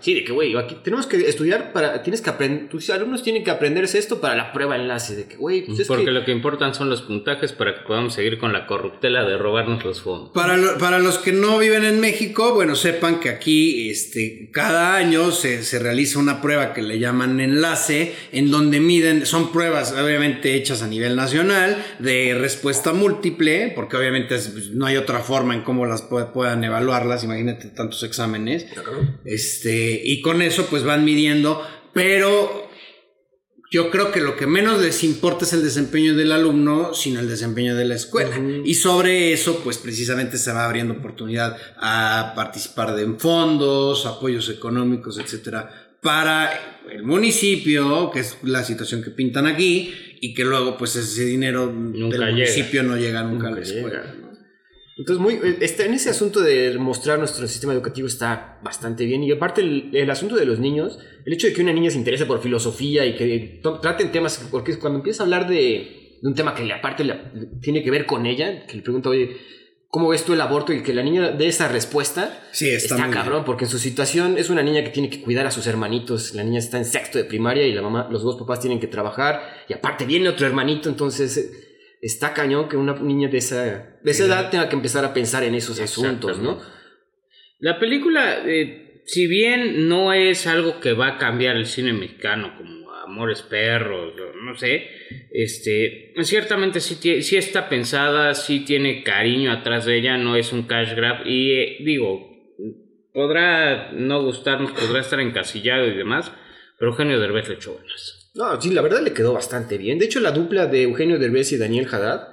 sí, de que, güey, aquí tenemos que estudiar para, tienes que aprender, tus alumnos tienen que aprenderse esto para la prueba enlace, de que, güey, pues Porque lo que importan son los puntajes para que podamos seguir con la corruptela de robarnos los fondos. Para, para los que no viven en México, bueno, sepan que aquí, este, cada año se, se realiza una prueba que le llaman enlace, en donde miden, son pruebas obviamente hechas a nivel nacional, de respuesta múltiple, porque obviamente es pues, no hay otra forma en cómo las puedan evaluarlas, imagínate tantos exámenes. Este, y con eso pues van midiendo, pero yo creo que lo que menos les importa es el desempeño del alumno, sino el desempeño de la escuela. Y sobre eso, pues precisamente se va abriendo oportunidad a participar de en fondos, apoyos económicos, etcétera, para el municipio, que es la situación que pintan aquí, y que luego, pues ese dinero del municipio no llega nunca, a la escuela. Entonces, muy, este, en ese asunto de mostrar nuestro sistema educativo está bastante bien. Y aparte, el, asunto de los niños, el hecho de que una niña se interese por filosofía y que traten temas, porque cuando empieza a hablar de, un tema que aparte tiene que ver con ella, que le pregunta, oye, ¿cómo ves tú el aborto? Y que la niña dé esa respuesta, sí, está, está cabrón, porque en su situación es una niña que tiene que cuidar a sus hermanitos. La niña está en sexto de primaria y la mamá, los dos papás tienen que trabajar. Y aparte viene otro hermanito, entonces está cañón que una niña de esa, de esa edad tenga que empezar a pensar en esos asuntos, ¿no? La película, eh, si bien no es algo que va a cambiar el cine mexicano, como Amores Perros, no sé, este, ciertamente sí, sí está pensada, sí tiene cariño atrás de ella, no es un cash grab y eh, digo, podrá no gustarnos, podrá estar encasillado y demás, pero Eugenio Derbez le echó buenas. No, sí, la verdad le quedó bastante bien. De hecho, la dupla de Eugenio Derbez y Daniel Haddad,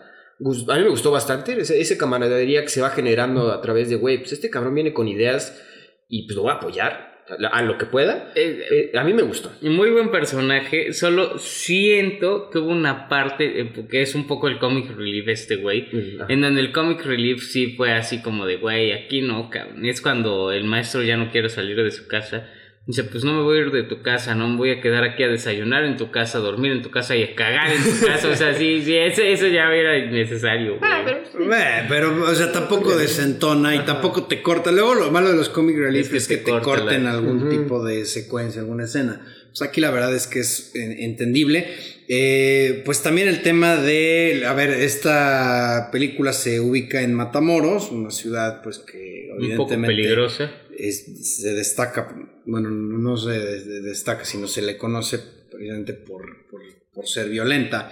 a mí me gustó bastante. Ese, camaradería que se va generando a través de, güey, pues este cabrón viene con ideas y pues lo voy a apoyar. A lo que pueda. Eh, Eh, a mí me gustó. Muy buen personaje, solo siento que hubo una parte eh, que es un poco el comic relief este güey, Mm, ajá. en donde el comic relief sí fue así como de, güey, aquí no, cabrón. Es cuando el maestro ya no quiere salir de su casa. Dice, pues no me voy a ir de tu casa, no me voy a quedar aquí a desayunar en tu casa, a dormir en tu casa y a cagar en tu casa. O sea, sí, sí, eso, eso ya era innecesario, güey. Eh, pero, o sea, tampoco desentona y tampoco te corta. Luego lo malo de los comic relief Es que es que, te corten la- algún tipo de secuencia, alguna escena. Pues aquí la verdad es que es eh, entendible. Eh, pues también el tema de, a ver, esta película se ubica en Matamoros, una ciudad pues que Un poco peligrosa. Es- se destaca, bueno, no se de- de- destaca, sino se le conoce precisamente por, por, por ser violenta.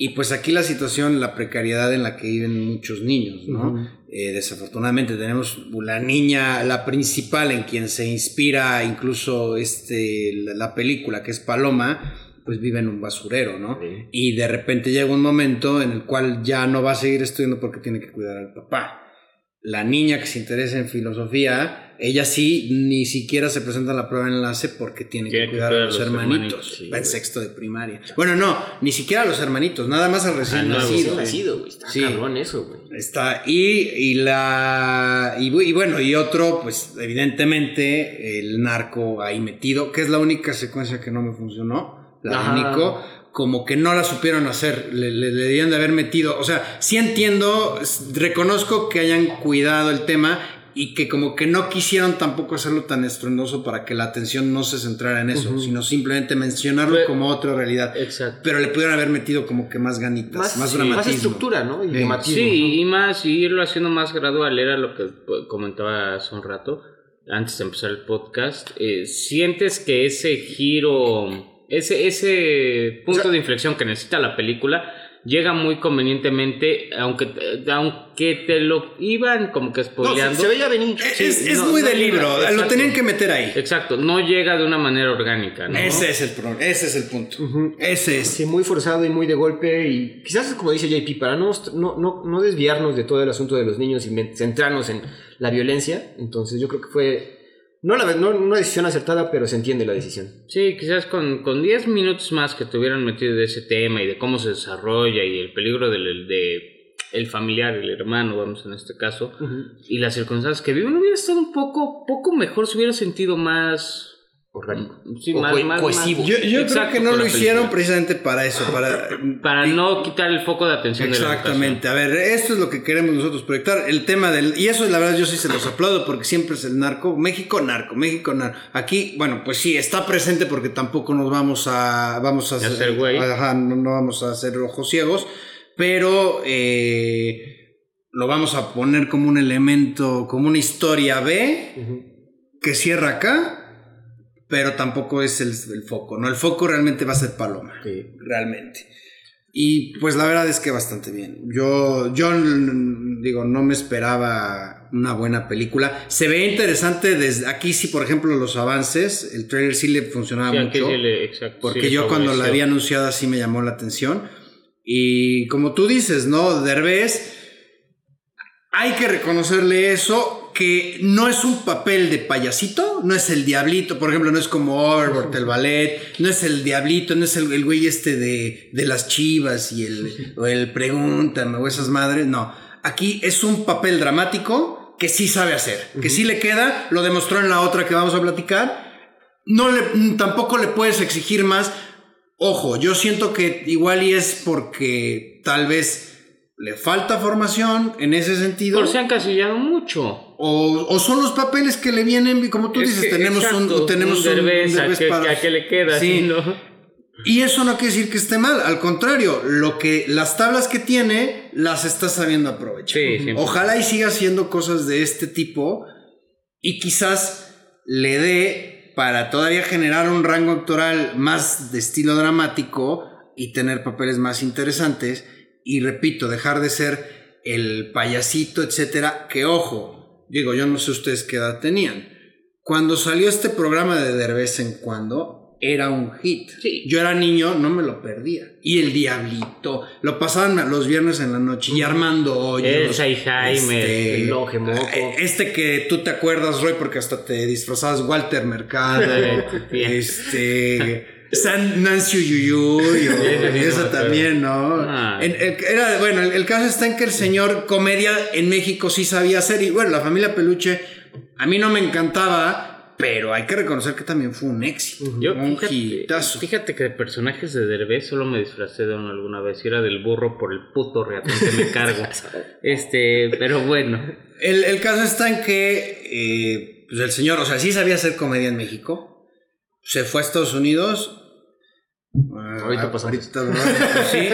Y pues aquí la situación, la precariedad en la que viven muchos niños, ¿no? Eh, desafortunadamente tenemos la niña, la principal en quien se inspira incluso este, la, la película, que es Paloma, pues vive en un basurero, ¿no? Sí. Y de repente llega un momento en el cual ya no va a seguir estudiando porque tiene que cuidar al papá. La niña que se interesa en filosofía, ella sí ni siquiera se presenta a la prueba de enlace porque tiene, Tiene que que cuidar a los, hermanitos. hermanitos, sí, va en sexto de primaria. Bueno, no, ni siquiera a los hermanitos, nada más al recién nuevo, nacido. Nacido, güey. Está Sí. cabrón eso, güey. Está, y, y la. Y, bu- y bueno, y otro, pues evidentemente, el narco ahí metido, que es la única secuencia que no me funcionó, la Ajá. de Nico, como que no la supieron hacer, le, le, le debían de haber metido. O sea, sí entiendo, reconozco que hayan cuidado el tema y que como que no quisieron tampoco hacerlo tan estruendoso para que la atención no se centrara en eso, sino simplemente mencionarlo Pero- como otra realidad. Exacto. Pero le pudieron haber metido como que más ganitas, más, Más, dramatismo. más estructura, ¿no? Y Sí. dramatismo. Sí, y más, y irlo haciendo más gradual, era lo que pues, comentaba hace un rato, antes de empezar el podcast. Eh, sientes que ese giro, ese, ese punto O sea- de inflexión que necesita la película, llega muy convenientemente, aunque, te- aunque te lo iban como que No, se, spoileando. se veía venir. Es, Sí, es- es no, muy no de llega, libro, lo tenían que meter ahí. Exacto, no llega de una manera orgánica, ¿no? Ese es el problema, ese es el punto. Ese es. Sí, muy forzado y muy de golpe y quizás como dice JP, para no, no, no, no desviarnos de todo el asunto de los niños y centrarnos en la violencia, entonces yo creo que fue, no, la, no una decisión acertada, pero se entiende la decisión. Sí, quizás con, con 10 minutos más que te hubieran metido de ese tema y de cómo se desarrolla y el peligro del de el familiar, el hermano, vamos en este caso, y las circunstancias que viven, hubiera estado un poco, poco mejor, se hubiera sentido más... Orgánico. Sí, O más, co- más- cohesivo. Yo, creo que no lo hicieron precisamente para eso, para... Para no quitar el foco de atención de la Exactamente, a ver, esto es lo que queremos nosotros proyectar, el tema del... Y eso la verdad yo sí se los aplaudo porque siempre es el narco, México narco, México narco. Aquí, bueno, pues sí, está presente porque tampoco nos vamos a... Vamos a A hacer güey. Ajá, no, no vamos a hacer ojos ciegos, pero... eh, lo vamos a poner como un elemento, como una historia B, que cierra acá, pero tampoco es el, el foco, ¿no? El foco realmente va a ser Paloma, Sí. realmente. Y pues la verdad es que bastante bien. Yo, yo digo, no me esperaba una buena película. Se ve interesante desde aquí, sí, por ejemplo, los avances, el trailer sí le funcionaba Sí, mucho. sí le- exacto, Porque sí yo cuando la había anunciado así me llamó la atención. Y como tú dices, ¿no? Derbez, hay que reconocerle eso, que no es un papel de payasito, no es el diablito, por ejemplo, no es como Overbord, el ballet, no es el diablito, no es el, el güey este de, de las chivas y el, o el pregúntame o esas madres, no. Aquí es un papel dramático que sí sabe hacer, que sí le queda, lo demostró en la otra que vamos a platicar, no le, tampoco le puedes exigir más. Ojo, yo siento que igual y es porque tal vez le falta formación en ese sentido. Por se han casillado mucho. O, o son los papeles que le vienen, como tú Es dices, que, tenemos exacto, un, tenemos un un, Derbez, ¿a Derbez qué- para- a qué le queda? Sí. Y eso no quiere decir que esté mal, al contrario, lo que las tablas que tiene las está sabiendo aprovechar. Sí. Ojalá y siga haciendo cosas de este tipo y quizás le dé para todavía generar un rango actoral más de estilo dramático y tener papeles más interesantes y repito, dejar de ser el payasito, etcétera, que ojo, digo, yo no sé ustedes qué edad tenían. Cuando salió este programa de de vez en cuando, era un hit. Sí. Yo era niño, no me lo perdía. Y el Diablito, lo pasaban los viernes en la noche y Armando Hoyos. Elsa y Jaime, este, el Longe Moco. eh, Este que tú te acuerdas, Roy, porque hasta te disfrazabas Walter Mercado. Este. San Nancy Uyuyuy, o- acuerdo. también, ¿no? Ah. En- el- era, bueno, el, el caso está en que el señor comedia en México sí sabía hacer. Y bueno, la familia Peluche a mí no me encantaba, pero hay que reconocer que también fue un éxito. Yo, un fíjate, hitazo. fíjate que de personajes de Derbez solo me disfracé de uno alguna vez. Y era del burro por el puto reatón que me cargo. este, pero bueno. El, el caso está en que eh, pues el señor, o sea, sí sabía hacer comedia en México. Se fue a Estados Unidos. Ah, Ahorita pasamos. ahorita, ¿verdad? sí,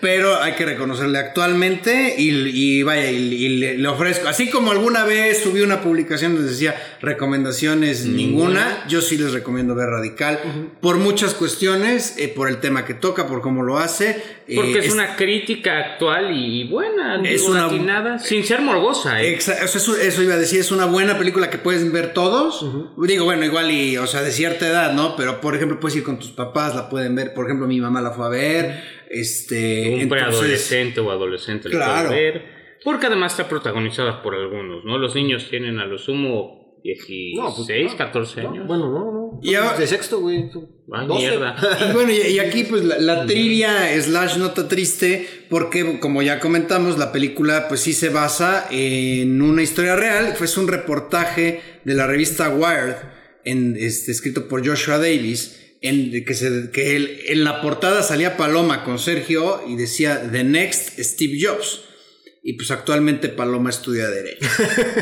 pero hay que reconocerle actualmente y, y vaya, y, y le, le ofrezco. Así como alguna vez subí una publicación donde decía recomendaciones ninguna, yo sí les recomiendo ver Radical por muchas cuestiones, eh, por el tema que toca, por cómo lo hace. eh, Porque es, es- una crítica actual y buena, Es digo, una- sin ser morbosa. ¿eh? Exa- eso, eso iba a decir, es una buena película que pueden ver todos. Digo, bueno, igual y, o sea, de cierta edad, ¿no? Pero, por ejemplo, puedes ir con tus papás, la pueden ver. Por ejemplo, mi mamá la fue a ver. Este. un entonces- preadolescente o adolescente lo Claro. puede ver. Porque además está protagonizada por algunos, ¿no? Los niños tienen a lo sumo 16, No, pues, no, 14 No, años. bueno, no, no. Y ahora- de sexto, güey. 12. mierda. Y bueno, y, y aquí pues la, la trivia slash nota triste, porque como ya comentamos, la película pues sí se basa en una historia real, fue un reportaje de la revista Wired, en, este, escrito por Joshua Davis, en que, se, que él- en la portada salía Paloma con Sergio y decía The Next Steve Jobs. Y pues actualmente Paloma estudia Derecho.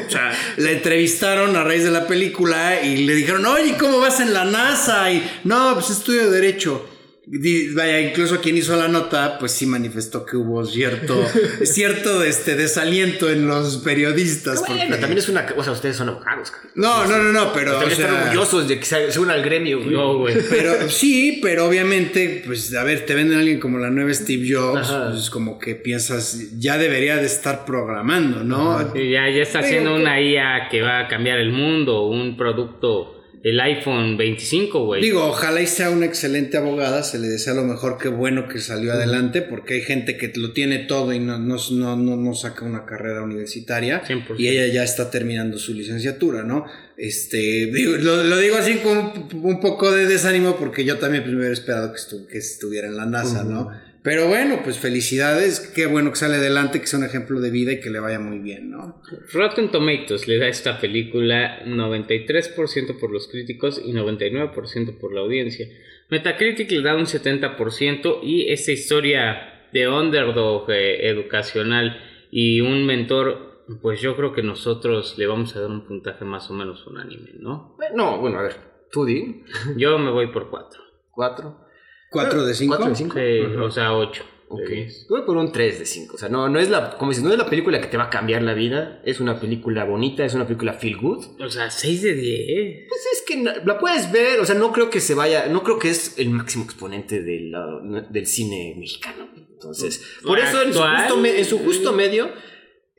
O sea, la entrevistaron a raíz de la película y le dijeron, oye, ¿cómo vas en la NASA? Y no, pues estudio Derecho. Vaya, incluso quien hizo la nota, pues sí manifestó que hubo cierto, cierto este, desaliento en los periodistas. Bueno, porque- también es una. O sea, ustedes son abogados. No, no, no, no, pero. También o están sea, orgullosos de que se unan al gremio, güey. No, güey. Pero sí, pero obviamente, pues a ver, te venden a alguien como la nueva Steve Jobs, Ajá. pues como que piensas, ya debería de estar programando, ¿no? Sí, ya, ya está haciendo una IA que va a cambiar el mundo, un producto, el iPhone 25, güey. Digo, ojalá y sea una excelente abogada, se le desea lo mejor, qué bueno que salió adelante, porque hay gente que lo tiene todo y no, no, no, no, saca una carrera universitaria 100%. y ella ya está terminando su licenciatura, ¿no? Este, digo, lo, lo digo así con un, un poco de desánimo porque yo también pues, me hubiera esperado que, estu- que estuviera en la NASA, ¿no? Pero bueno, pues felicidades, qué bueno que sale adelante, que sea un ejemplo de vida y que le vaya muy bien, ¿no? Rotten Tomatoes le da a esta película 93% por los críticos y 99% por la audiencia. Metacritic le da un 70% y esta historia de underdog eh, educacional y un mentor, pues yo creo que nosotros le vamos a dar un puntaje más o menos unánime, ¿no? No, bueno, a ver. Tú di. Yo me voy por 4. Cuatro. ¿Cuatro de cinco? ¿Cuatro de cinco? o sea, 8. Ok. Voy por un 3 de 5. O sea, no, no es la, como dices, no es la película que te va a cambiar la vida. Es una película bonita, es una película feel good. O sea, 6 de 10. Pues es que la puedes ver, o sea, no creo que se vaya, no creo que es el máximo exponente de la- del cine mexicano. Entonces, por eso en su justo, me- en su justo medio,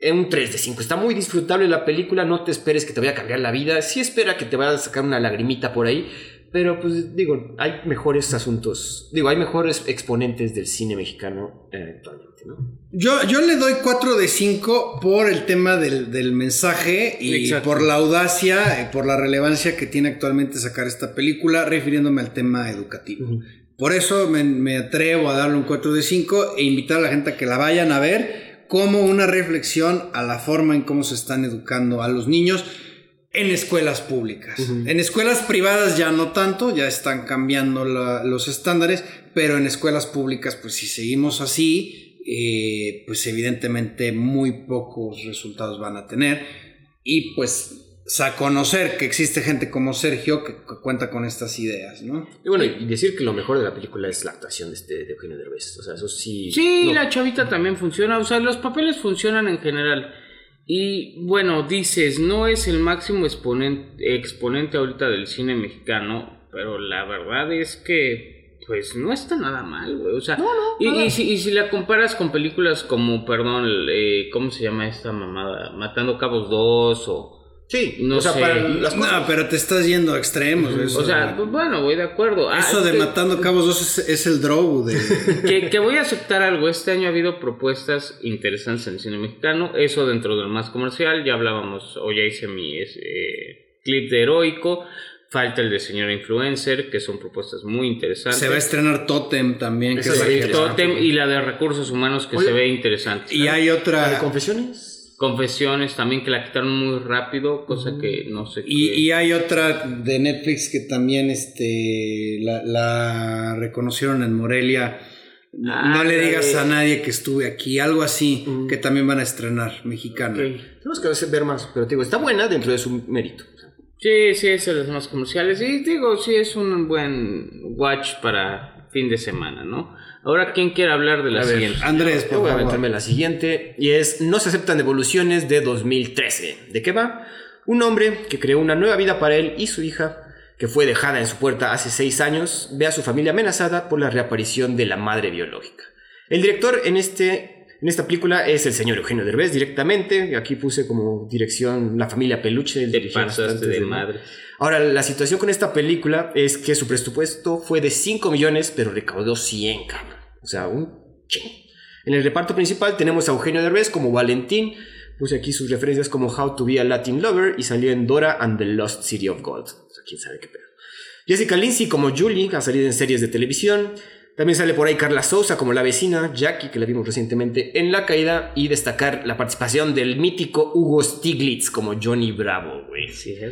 en un 3 de 5. Está muy disfrutable la película, no te esperes que te vaya a cambiar la vida. Sí espera que te vaya a sacar una lagrimita por ahí, pero pues digo, hay mejores asuntos, digo, hay mejores exponentes del cine mexicano eh, actualmente, ¿no? Yo, yo le doy 4 de 5 por el tema del, del mensaje y Exacto. por la audacia, y por la relevancia que tiene actualmente sacar esta película, refiriéndome al tema educativo. Por eso me, me atrevo a darle un 4 de 5 e invitar a la gente a que la vayan a ver como una reflexión a la forma en cómo se están educando a los niños en escuelas públicas. En escuelas privadas ya no tanto, ya están cambiando la- los estándares, pero en escuelas públicas, pues si seguimos así, eh, pues evidentemente muy pocos resultados van a tener. Y pues a conocer que existe gente como Sergio que, que cuenta con estas ideas, ¿no? Y bueno, y decir que lo mejor de la película es la actuación de, este, de Eugenio Derbez. O sea, eso sí. Sí, no. la chavita también funciona. O sea, los papeles funcionan en general. Y bueno, dices, no es el máximo exponente, exponente ahorita del cine mexicano, pero la verdad es que, pues no está nada mal, güey. O sea, y, y si, y si la comparas con películas como, perdón, eh, ¿cómo se llama esta mamada? Matando Cabos 2 o Sí, No o sea, sé. para las cosas. No, pero te estás yendo a extremos. Eso, O sea, pues, bueno, voy de acuerdo. Ah, eso de Matando Cabos 2 es, es el Drogu de... que, que voy a aceptar algo. Este año ha habido propuestas interesantes en el cine mexicano. Eso dentro del más comercial. Ya hablábamos, o ya hice mi es- eh, clip de Heroico. Falta el de Señora Influencer, que son propuestas muy interesantes. Se va a estrenar Totem también. Que es interesante. Totem y la de recursos humanos que Oye, se ve interesante. Y hay ¿La de otra... confesiones? Confesiones también que la quitaron muy rápido, cosa que no sé Y, qué- y hay otra de Netflix que también este, la, la reconocieron en Morelia. Ah, no le digas a nadie que estuve aquí. Algo así que también van a estrenar, mexicana. Tenemos que ver más, pero te digo, está buena dentro de su mérito. Sí, sí, es de los más comerciales. Y digo, sí, es un buen watch para fin de semana, ¿no? Ahora, ¿quién quiere hablar de la A ver, siguiente? Andrés, Yo por voy a la siguiente y es No se aceptan devoluciones de 2013. ¿De qué va? Un hombre que creó una nueva vida para él y su hija, que fue dejada en su puerta hace seis años, ve a su familia amenazada por la reaparición de la madre biológica. El director en, este, en esta película es el señor Eugenio Derbez directamente. Aquí puse como dirección La familia Peluche. pasaste bastantes de de- madre. Ahora, la situación con esta película es que su presupuesto fue de 5 millones, pero recaudó 100, cabrón. O sea, un chingo. En el reparto principal tenemos a Eugenio Derbez como Valentín. Puse aquí sus referencias como How to be a Latin Lover y salió en Dora and the Lost City of Gold. O sea, quién sabe qué pedo. Jessica Lindsay como Julie, ha salido en series de televisión. También sale por ahí Carla Souza como la vecina, Jackie, que la vimos recientemente en La Caída. Y destacar la participación del mítico Hugo Stiglitz como Johnny Bravo, güey. Sí, ¿eh?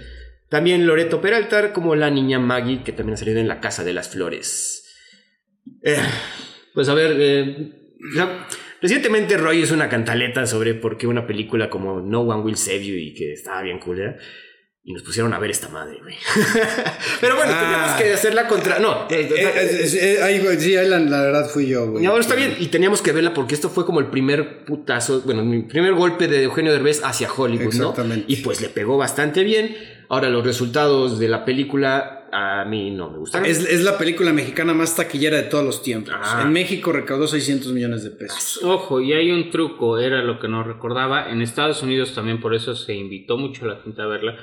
También Loreto Peralta como la niña Maggie, que también ha salido en La Casa de las Flores. Eh, pues a ver, eh, recientemente Roy hizo una cantaleta sobre por qué una película como No One Will Save You y que estaba bien culera. Y nos pusieron a ver esta madre, güey. Pero bueno, Ah. teníamos que hacerla contra... No, Eh, eh, es- ahí, güey, sí, ahí la, la verdad fui yo, güey. y ahora está bien, y teníamos que verla porque esto fue como el primer putazo, bueno, mi primer golpe de Eugenio Derbez hacia Hollywood, ¿no? Exactamente. Y pues le pegó bastante bien. Ahora los resultados de la película a mí no me gustaron. Es, es la película mexicana más taquillera de todos los tiempos. Ah. En México recaudó 600 millones de pesos. Ojo, y hay un truco, era lo que no recordaba. En Estados Unidos también por eso se invitó mucho a la gente a verla.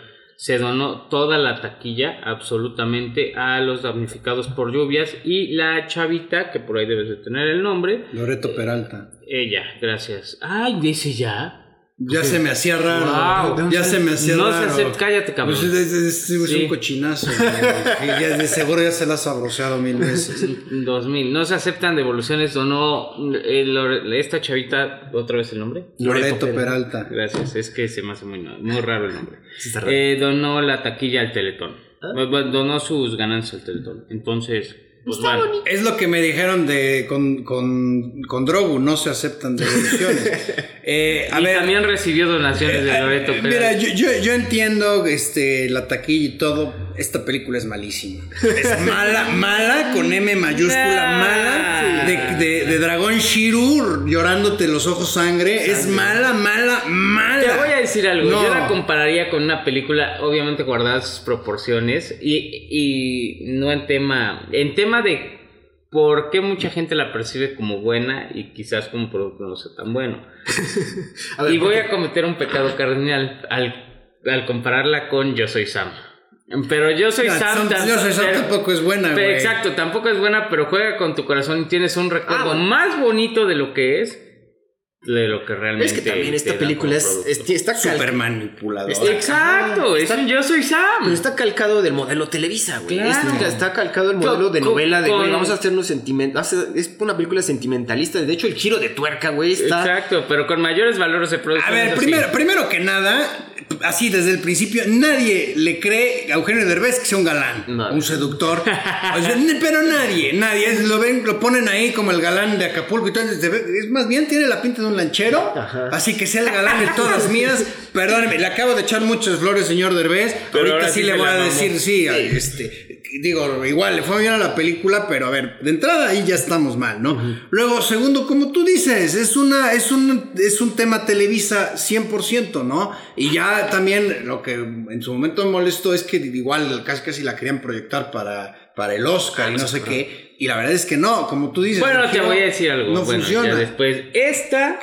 Se donó toda la taquilla absolutamente a los damnificados por lluvias y la chavita, que por ahí debes de tener el nombre, Loreto Peralta. ella, gracias. Ay, dice ya. Ya se me hacía raro. Wow. Ya se me hacía No raro. se acepta, cállate, cabrón. Pues es, es- es Sí. un cochinazo. ya de seguro ya se la has abroceado mil veces. 2000. No se aceptan devoluciones, donó eh, Lore- esta chavita, otra vez el nombre. Loreto Loreto Peralta. Gracias, es que se me hace muy, muy raro el nombre. Sí está raro. Eh, donó la taquilla al Teletón. Bueno, Donó sus ganancias al Teletón. Entonces, pues bueno. Es lo que me dijeron de con, con, con Drogu, no se aceptan devoluciones. Eh, a y ver, también recibió donaciones de Loreto eh, Pérez. mira, yo, yo, yo entiendo este, la taquilla y todo. Esta película es malísima. Es mala, mala, con M mayúscula, mala. De, de, de Dragón Shiru llorándote los ojos sangre. Es mala, mala, mala. Te voy a decir algo, No. yo la compararía con una película obviamente guardada sus proporciones y, y no en tema, en tema de por qué mucha gente la percibe como buena y quizás como producto no sea tan bueno. Ver, y voy porque- a cometer un pecado cardinal al, al compararla con Yo Soy Sam. Pero Yo Soy No, Sam... tan- Yo Soy Sam pero- tampoco es buena, pero. Exacto, tampoco es buena, pero juega con tu corazón y tienes un recuerdo Ah, más bonito de lo que es, de lo que realmente Es que también esta película es, es- está, cal- Súper manipulador. Está- Exacto, es Está- un Yo Soy Sam. pero está calcado del modelo Televisa, güey. Claro. Está, está calcado el modelo de novela de, güey, vamos a hacernos sentimental. Es una película sentimentalista. De hecho, el giro de tuerca, güey, está... Exacto, pero con mayores valores de producción. A ver, sí. primero, primero que nada, así desde el principio, nadie le cree a Eugenio Derbez que sea un galán, No. un seductor. O sea, n- pero nadie, nadie. Lo ven, lo ponen ahí como el galán de Acapulco y todo. Es es más bien tiene la pinta de un lanchero. Ajá. Así que sea el galán de todas mías. Perdóneme, le acabo de echar muchas flores, señor Derbez. Pero Ahorita sí, sí le voy a decir, sí, este. Digo, igual, le fue bien a la película, pero a ver, de entrada ahí ya estamos mal, ¿no? Luego, segundo, como tú dices, es una, es un, es un tema Televisa 100%, ¿no? Y ya también lo que en su momento me molestó es que igual casi casi la querían proyectar para, para el Oscar y no sé qué. Y la verdad es que no, como tú dices. Bueno, te voy a decir algo. No bueno, funciona. ya después. Esta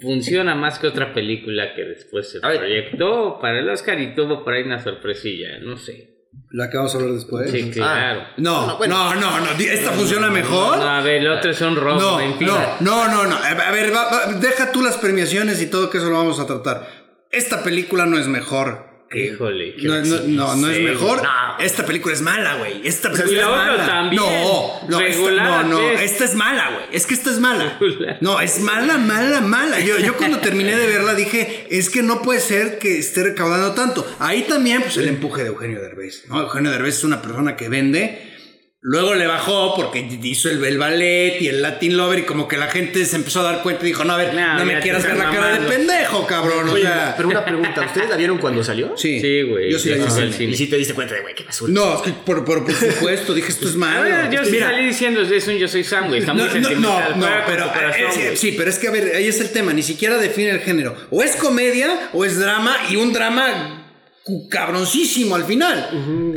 funciona más que otra película que después se proyectó para el Oscar y tuvo por ahí una sorpresilla, no sé. La que vamos a hablar después. Sí, claro. No, No, bueno. no, no, no. ¿Esta funciona mejor? No, a ver, el otro es un robo, No, en fin. no, no, no, no. A ver, va- va- deja tú las premiaciones y todo que eso lo vamos a tratar. Esta película no es mejor. Que- Híjole, qué No, no, no, no es mejor. Esta película es mala, güey. Esta película la es mala. también. No, no, esta, no, no. Esta es mala, güey. Es que esta es mala. No, es mala, mala, mala. Yo, yo cuando terminé de verla dije, es que no puede ser que esté recaudando tanto. Ahí también, pues el empuje de Eugenio Derbez. ¿no? Eugenio Derbez es una persona que vende. Luego le bajó porque hizo el, el ballet y el Latin Lover y como que la gente se empezó a dar cuenta y dijo, no, a ver, No, no, me quieras ver la cara de pendejo, cabrón. o Oye, sea, pero una pregunta, ¿ustedes la vieron cuando salió? sí, Sí, güey. Yo sí la vi. Y si te diste cuenta de, güey, qué basura. No, es que por, por, por supuesto, dije esto es malo. Yo sí Mira, salí diciendo, es un yo soy Sam, güey. Está muy no, no, sentimental. no, pero corazón, eh, sí, pero es que a ver, ahí es el tema, ni siquiera define el género. O es comedia o es drama y un drama cabroncísimo al final.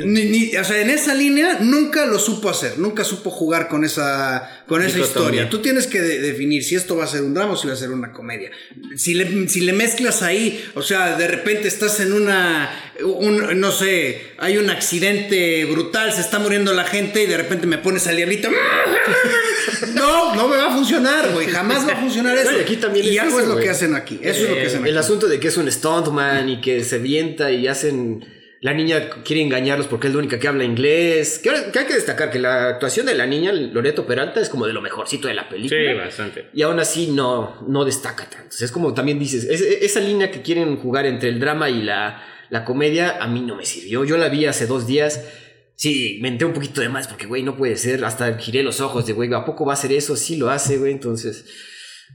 Ni- ni- o sea, en esa línea nunca lo supo hacer, nunca supo jugar con esa, con esa historia. Tú tienes que de- definir si esto va a ser un drama o si va a ser una comedia. Si le, si le mezclas ahí, o sea, de repente estás en una, un- no sé, hay un accidente brutal, se está muriendo la gente y de repente me pones al diablito. No, no me va a funcionar, güey. Jamás va a funcionar eso. Aquí también y es algo eso, es lo que hacen aquí. Eso es lo que hacen aquí. El asunto de que es un stuntman y que se vienta y hacen. La niña quiere engañarlos porque es la única que habla inglés. Que, hay que destacar que la actuación de la niña, Loreto Peralta, es como de lo mejorcito de la película. Sí, bastante. Y aún así no, no destaca tanto. Es como también dices, es- esa línea que quieren jugar entre el drama y la, la comedia, a mí no me sirvió. Yo la vi hace dos días. Sí, me entré un poquito de más porque, güey, no puede ser. Hasta giré los ojos de, güey, ¿a poco va a hacer eso? Sí lo hace, güey. Entonces,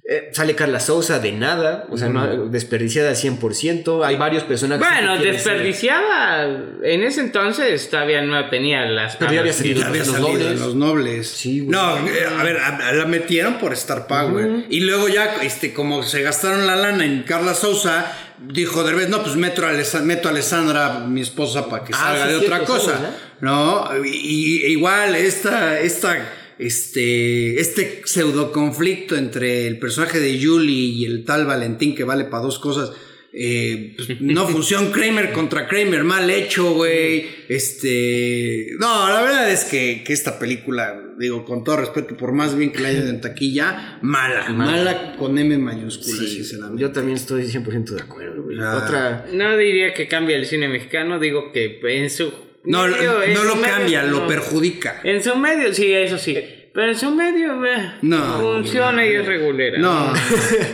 eh, sale Carla Sousa de nada. O sea, no, desperdiciada al 100%. Hay varios personajes. Bueno, que ser- desperdiciada. En ese entonces todavía no tenía las. Pero ya había salido. Ya había Los salido nobles. en los nobles. Sí, güey. No, eh, a ver, a- a- la metieron por Star Power. Y luego ya, este, como se gastaron la lana en Carla Sousa, dijo Derbez, no, pues meto a, Alesa- meto a Alessandra, mi esposa, para que Ah, salga sí, de cierto, otra cosa. ¿sabes, No, y, y- igual esta, esta, este, este pseudo conflicto entre el personaje de Julie y el tal Valentín que vale para dos cosas. eh, pues, no funciona Kramer contra Kramer, mal hecho, güey. Este. No, la verdad es que, que esta película, digo, con todo respeto, por más bien que la hayan en taquilla, mala, mala con M mayúscula, Sí, sinceramente. yo también estoy 100% de acuerdo, güey. Ah. Otra. No diría que cambia el cine mexicano, digo que en su. No, medio- no lo medio, cambia, lo perjudica. En su medio, sí, eso sí. Pero en su medio, eh, No. funciona y es regulera. No.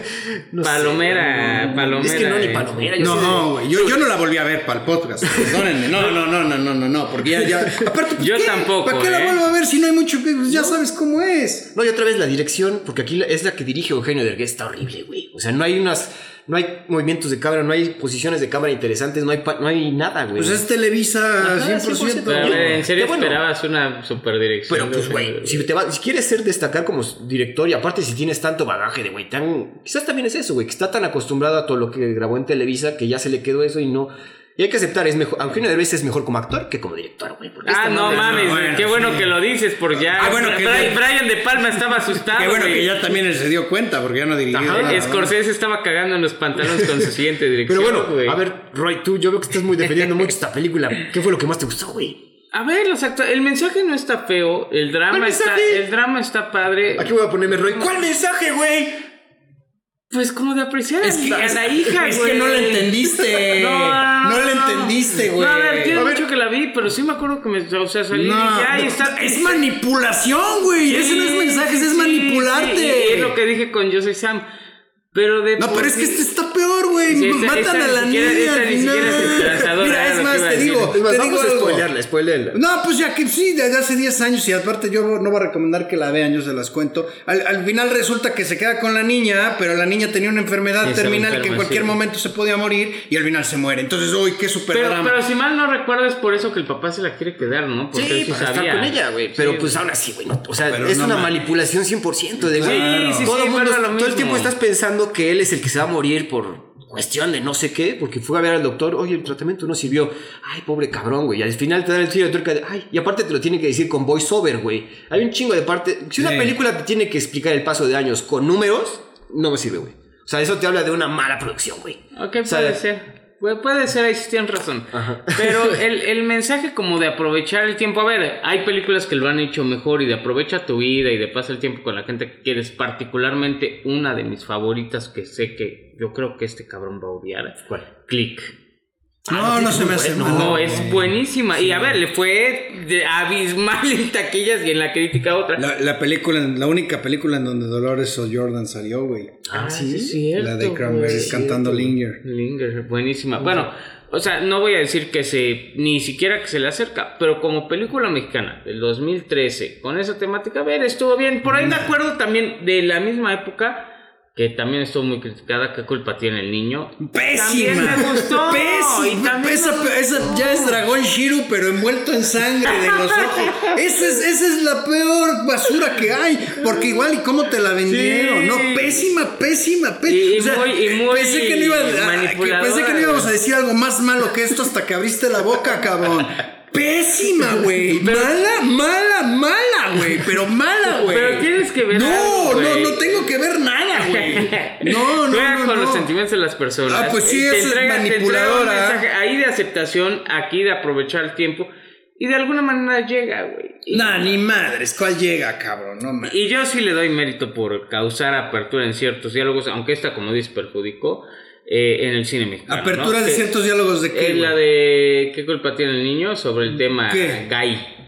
Palomera, palomera. Es que no, ni eh. palomera. yo No, güey, yo, yo no la volví a ver para el podcast, perdónenme. No, no, no, no, no, no, no, porque ya, ya. Aparte, Yo ¿qué? tampoco, ¿Para qué la ¿eh? vuelvo a ver si no hay mucho que. Pues ya sabes cómo es. No, y otra vez la dirección, porque aquí es la que dirige Eugenio Derbez, está horrible, güey. O sea, no hay unas, no hay movimientos de cámara, no hay posiciones de cámara interesantes, no hay, pa- no hay nada, güey. Pues es Televisa Ajá, 100%. 100%. Pero, a ver, ¿en serio bueno. esperabas una super dirección? Pero pues, güey, si, te va- si quieres ser destacar como director y aparte si tienes tanto bagaje de, güey, tan... Quizás también es eso, güey, que está tan acostumbrado a todo lo que grabó en Televisa que ya se le quedó eso y no... Y hay que aceptar, es mejor, Eugenio Derbez es mejor como actor que como director, güey. Ah, esta no mames, bueno, qué bueno sí. que lo dices, porque ya. Ah, bueno, que Brian, ya- Brian De Palma estaba asustado. Qué bueno güey. que ya también él se dio cuenta, porque ya no dirigió. Scorsese estaba cagando en los pantalones con su siguiente dirección. Pero bueno, güey. a ver, Roy, tú, yo veo que estás muy defendiendo mucho esta película. ¿Qué fue lo que más te gustó, güey? A ver, los el mensaje no está feo, el drama ¿Cuál está, el drama está padre. Aquí voy a ponerme Roy. ¿Cuál mensaje, güey? Pues como de apreciar Es que, a la hija, es güey. que no lo entendiste. No, no, no, No lo no. entendiste, güey. No, a ver, tiene mucho que la vi, pero sí me acuerdo que me, o sea, salí y No, dije, ay, no, está... es manipulación, güey. Ese no es mensaje, ese es sí, manipularte. sí, y es lo que dije con Yo soy Sam. Pero de No, pero es que sí- este está peor, güey. Sí, esta- Matan esta a la niña. esta al ni siquiera es final. esperanzadora, Mira, era es más, te digo, Es más, te vamos digo a algo. spoilearla, spoilearla. No, pues ya que sí, desde hace 10 años y aparte yo no voy a recomendar que la vean, yo se las cuento. Al, al final resulta que se queda con la niña, pero la niña tenía una enfermedad terminal que en cualquier sí. momento se podía morir y al final se muere. Entonces, uy, qué super Pero, drama. pero si mal no recuerdo es por eso que el papá se la quiere quedar, ¿no? Porque él Sí, para estar sabía. con ella, güey. Pero Sí, pues aún así, güey. no, o sea, Pero es no una manipulación 100% de, güey. Sí, sí, todo sí, el tiempo estás pensando que él es el que se va a morir por cuestión de no sé qué, porque fue a ver al doctor, oye, el tratamiento no sirvió. Ay, pobre cabrón, güey. Y al final te dan el tiro de tuerca de, ay, y aparte te lo tiene que decir con voiceover, güey. Hay un chingo de parte. Si una Sí. película te tiene que explicar el paso de años con números, no me sirve, güey. O sea, eso te habla de una mala producción, güey. Ok, O sea, puede ser. Pu- Puede ser, ahí sí tienen razón. Ajá. Pero el, el mensaje como de aprovechar el tiempo, a ver, hay películas que lo han hecho mejor y de aprovecha tu vida y de pasa el tiempo con la gente que quieres, particularmente una de mis favoritas que sé que yo creo que este cabrón va a odiar. ¿Cuál? Click. No, no se me hace mal. No, es buenísima. Y a ver, le fue de abismal en taquillas y en la crítica otra. La, la película, la única película en donde Dolores O'Jordan salió, güey. Ah, ¿sí? es cierto, La de. Cranberries sí, cantando cierto. Linger. Linger, buenísima. Bueno, o sea, no voy a decir que se, ni siquiera que se le acerca, pero como película mexicana del 2013, con esa temática, a ver, estuvo bien. Por ahí me acuerdo también de la misma época, que también estuvo muy criticada, ¿qué culpa tiene el niño? Pésima. También me gustó. Pésima. Y también esa, esa ya es dragón Shiru, pero envuelto en sangre de los ojos. Esa es, esa es la peor basura que hay. Porque igual, ¿y cómo te la vendieron? Sí. No, pésima, pésima, pésima. Y- y muy- y muy pensé que no iba- ah, que pensé que no íbamos a decir algo más malo que esto hasta que abriste la boca, cabrón. Pésima, güey. Mala, mala, mala, güey. Pero mala, güey. Pero tienes que ver No, algo, no, no tengo que ver nada, güey. No, no, Juega no, con no. los sentimientos de las personas. Ah, pues sí, te eso es te un manipuladora. mensaje ahí de aceptación, aquí de aprovechar el tiempo. Y de alguna manera llega, güey. Nah, ni madres, ¿cuál llega, cabrón? No. Y yo sí le doy mérito por causar apertura en ciertos diálogos, aunque esta, como dices, perjudicó eh, en el cine mexicano. Apertura ¿no? de Que ciertos diálogos de qué. Es la de ¿Qué culpa tiene el niño? sobre el tema ¿Qué? gay.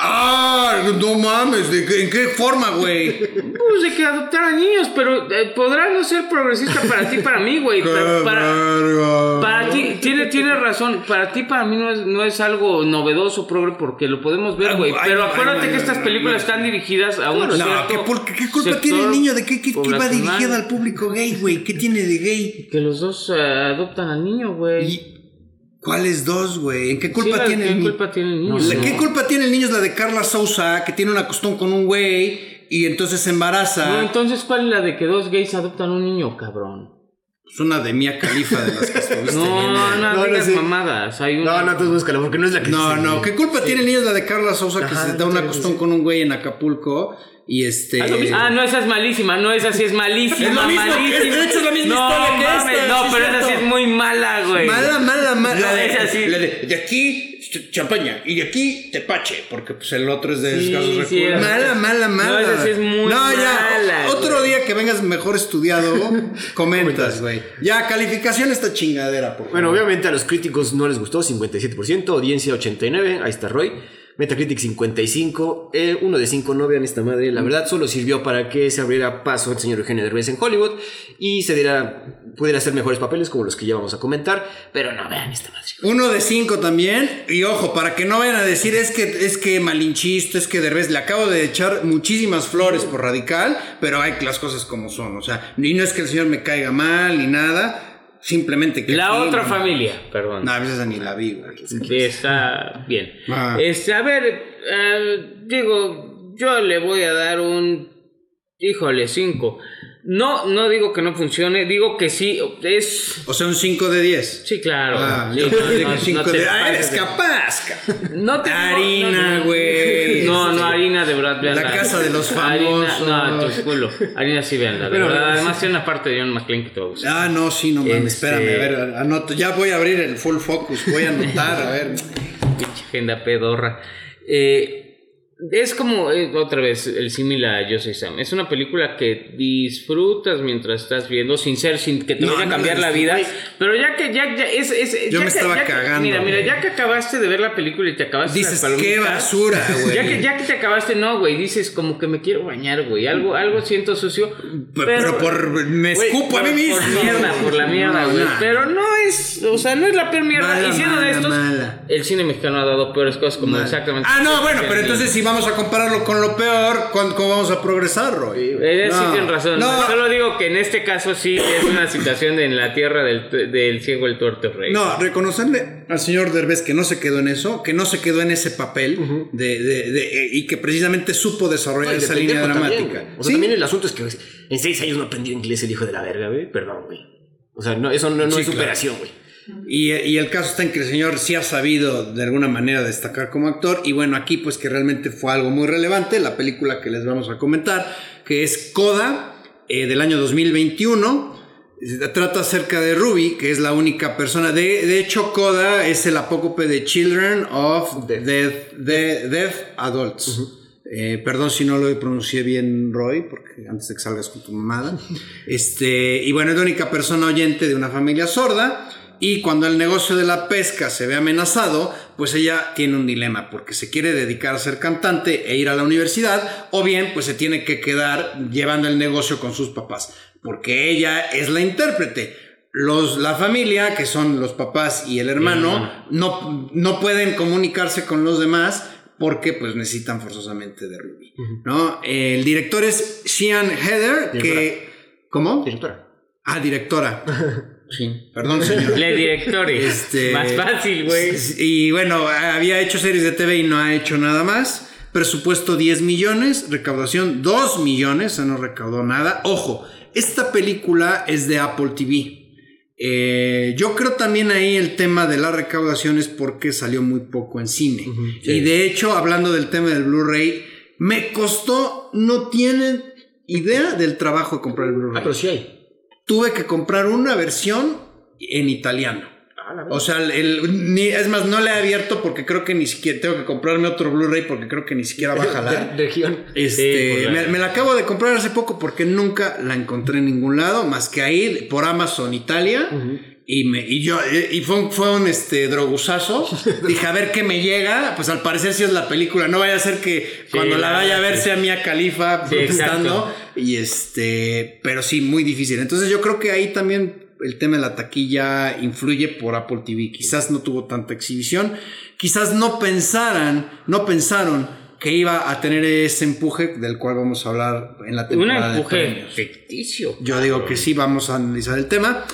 Ah, no mames, ¿de qué- ¿en qué forma, güey? Pues de que adoptaran niños, pero eh, podrá no ser progresista para ti, para mí, güey. Para, verga. para ti, tiene, tiene razón. Para ti, para mí no es, no es algo novedoso, progre, porque lo podemos ver, güey. Pero ay, acuérdate ay, que ay, estas películas están dirigidas a un No, cierto ¿qué, por- qué culpa tiene el niño de qué, qué, qué va dirigida al público gay, güey? ¿Qué tiene de gay? Que los dos eh, adoptan al niño, güey. ¿Y cuáles dos, güey? ¿En qué culpa tiene ¿Qué el niño? culpa tiene el niño? No? ¿Qué culpa tiene el niño? Es la de Carla Sousa, que tiene una costón con un güey y entonces se embaraza. No, entonces, ¿cuál es la de que dos gays adoptan un niño, cabrón? Es una de Mia Califa de las que estuviste No, no, No, no digas mamadas. Hay No, una... no, tú búscalo, porque no es la que No, no. ¿qué culpa tiene el niño? La de Carla Sousa que se da una costón con un güey en Acapulco y este... Ah, no, esa es malísima. No, esa sí es malísima. Es lo mismo que- malísima. de hecho es la misma no, historia que mames, esta, No, pero esa sí es muy mala, güey. Mala, mala, mala. La de esa sí. la de, de aquí champaña y de aquí tepache, porque pues el otro es de Sí, escasos sí, recursos. es- Mala, mala, mala. No, esa sí es muy No, ya, mala, otro güey. día que vengas mejor estudiado, comentas, güey. Ya, calificación esta chingadera, por favor. Bueno, obviamente a los críticos no les gustó, 57%, audiencia 89, ahí está Roy. Metacritic 55, eh, uno de cinco no vean esta madre, la verdad solo sirvió para que se abriera paso el señor Eugenio Derbez en Hollywood y se diera, pudiera hacer mejores papeles como los que ya vamos a comentar, pero no vean esta madre. Uno de cinco también. Y ojo, para que no vayan a decir es que es que malinchista, es que Derbez le acabo de echar muchísimas flores por radical, pero hay las cosas como son. O sea, y no es que el señor me caiga mal ni nada. Simplemente que. La otra no- familia, perdón. No, a veces ni la vi, está bien. Ah. Este, a ver, eh, digo, yo le voy a dar un. Híjole, 5. No, no digo que no funcione, digo que sí, es. O sea, un 5 de 10. Sí, claro. Ah, Sí, no, no, cinco no te de. Ah, eres capaz. No te digo- Harina, no, güey. No, no, harina de verdad, veanla. La casa de los Harina, famosos. no, tu culo. Harina sí, veanla. de Pero- verdad. Además, tiene una parte de John McClane que te va a gustar. Ah, no, sí, no mames. Este- Espérame, a ver, anoto. Ya voy a abrir el full focus. Voy a anotar, a ver. Pinche agenda pedorra. Eh, es como, eh, otra vez, el símil a Yo Soy Sam. Es una película que disfrutas mientras estás viendo, sin ser, sin que te No, vaya a cambiar la la vida. Pero ya que, ya, ya, es, es- Yo ya me que- estaba ya que- cagando, Mira, mira, ya que acabaste de ver la película y te acabaste Dices, las qué basura, güey. Ya que, ya que te acabaste, no, güey, dices como que me quiero bañar, güey. Algo, algo siento sucio. Pero, pero por. Me escupo a mí por- mismo. Por mierda, por la mierda, güey. no. Pero no es, o sea, no es la peor mierda. Mala, y siendo mala, honestos, mala. el cine mexicano ha dado peores cosas como exactamente. Ah, no, bueno, pero entonces si vamos a compararlo con lo peor, ¿cuándo- ¿cómo vamos a progresar, Roy? Eh, sí No, tienen razón. No, Solo digo que en este caso sí es una situación de en la tierra del, del ciego el tuerto rey. no, reconocerle al señor Derbez que no se quedó en eso, que no se quedó en ese papel de, de- de- y que precisamente supo desarrollar esa línea también, dramática. O sea, Sí, también el asunto es que en seis años no aprendió inglés el hijo de la verga, güey. Perdón, güey. O sea, no, eso no, no Sí, es superación, güey. Y, y el caso está en que el señor sí ha sabido de alguna manera destacar como actor. Y bueno, aquí pues que realmente fue algo muy relevante, la película que les vamos a comentar, que es Coda, eh, del año 2021. Trata acerca de Ruby, que es la única persona. De, de hecho, Coda es el apócope de Children of Death. Deaf, de, Deaf Adults. Eh, perdón si no lo pronuncié bien, Roy, porque antes de que salgas con tu mamada. Este, y bueno, es la única persona oyente de una familia sorda. Y cuando el negocio de la pesca se ve amenazado, pues ella tiene un dilema, porque se quiere dedicar a ser cantante e ir a la universidad, o bien pues se tiene que quedar llevando el negocio con sus papás, porque ella es la intérprete. Los, la familia, que son los papás y el hermano, no, no pueden comunicarse con los demás porque pues necesitan forzosamente de Ruby, ¿no? El director es Sean Heather, que... ¿Cómo? Directora. Ah, directora. Sí, perdón, señor. Le directores. Este, Más fácil, güey. Y bueno, había hecho series de TV y no ha hecho nada más. Presupuesto 10 millones, recaudación 2 millones, o sea, no recaudó nada. Ojo, esta película es de Apple TV. Eh, yo creo también ahí el tema de la recaudación es porque salió muy poco en cine. Y de hecho, hablando del tema del Blu-ray, me costó, no tienen idea del trabajo de comprar el Ah, Blu-ray. pero sí hay. Tuve que comprar una versión en italiano. O sea, el, ni, es más, no la he abierto porque creo que ni siquiera tengo que comprarme otro Blu-ray porque creo que ni siquiera va a jalar. Región. Este, Sí, pues, me, la- me la acabo de comprar hace poco porque nunca la encontré en ningún lado más que ahí por Amazon Italia. Y, me, y yo, y fue un, fue un este, drogusazo. Dije, a ver qué me llega. Pues al parecer sí es la película. No vaya a ser que cuando la la vaya a ver sea Mia Khalifa Sí, protestando. exacto. Y este, pero sí, muy difícil. Entonces yo creo que ahí también el tema de la taquilla influye por Apple TV. Quizás no tuvo tanta exhibición. Quizás no pensaran, no pensaron que iba a tener ese empuje del cual vamos a hablar en la Un temporada de empuje ficticio. Yo digo que sí, vamos a analizar el tema.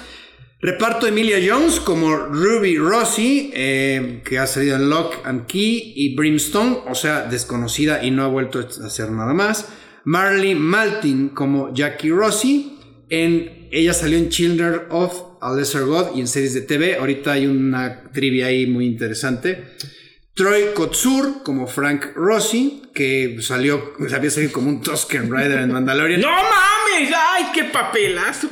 Reparto Emilia Jones como Ruby Rossi, eh, que ha salido en Lock and Key y Brimstone, o sea, desconocida y no ha vuelto a hacer nada más. Marley Maltin como Jackie Rossi, en, ella salió en Children of a Lesser God y en series de TV. Ahorita hay una trivia ahí muy interesante. Troy Kotsur como Frank Rossi, que salió, había salido como un Tusken Rider en Mandalorian. ¡No mames! ¡Ay, qué papelazo!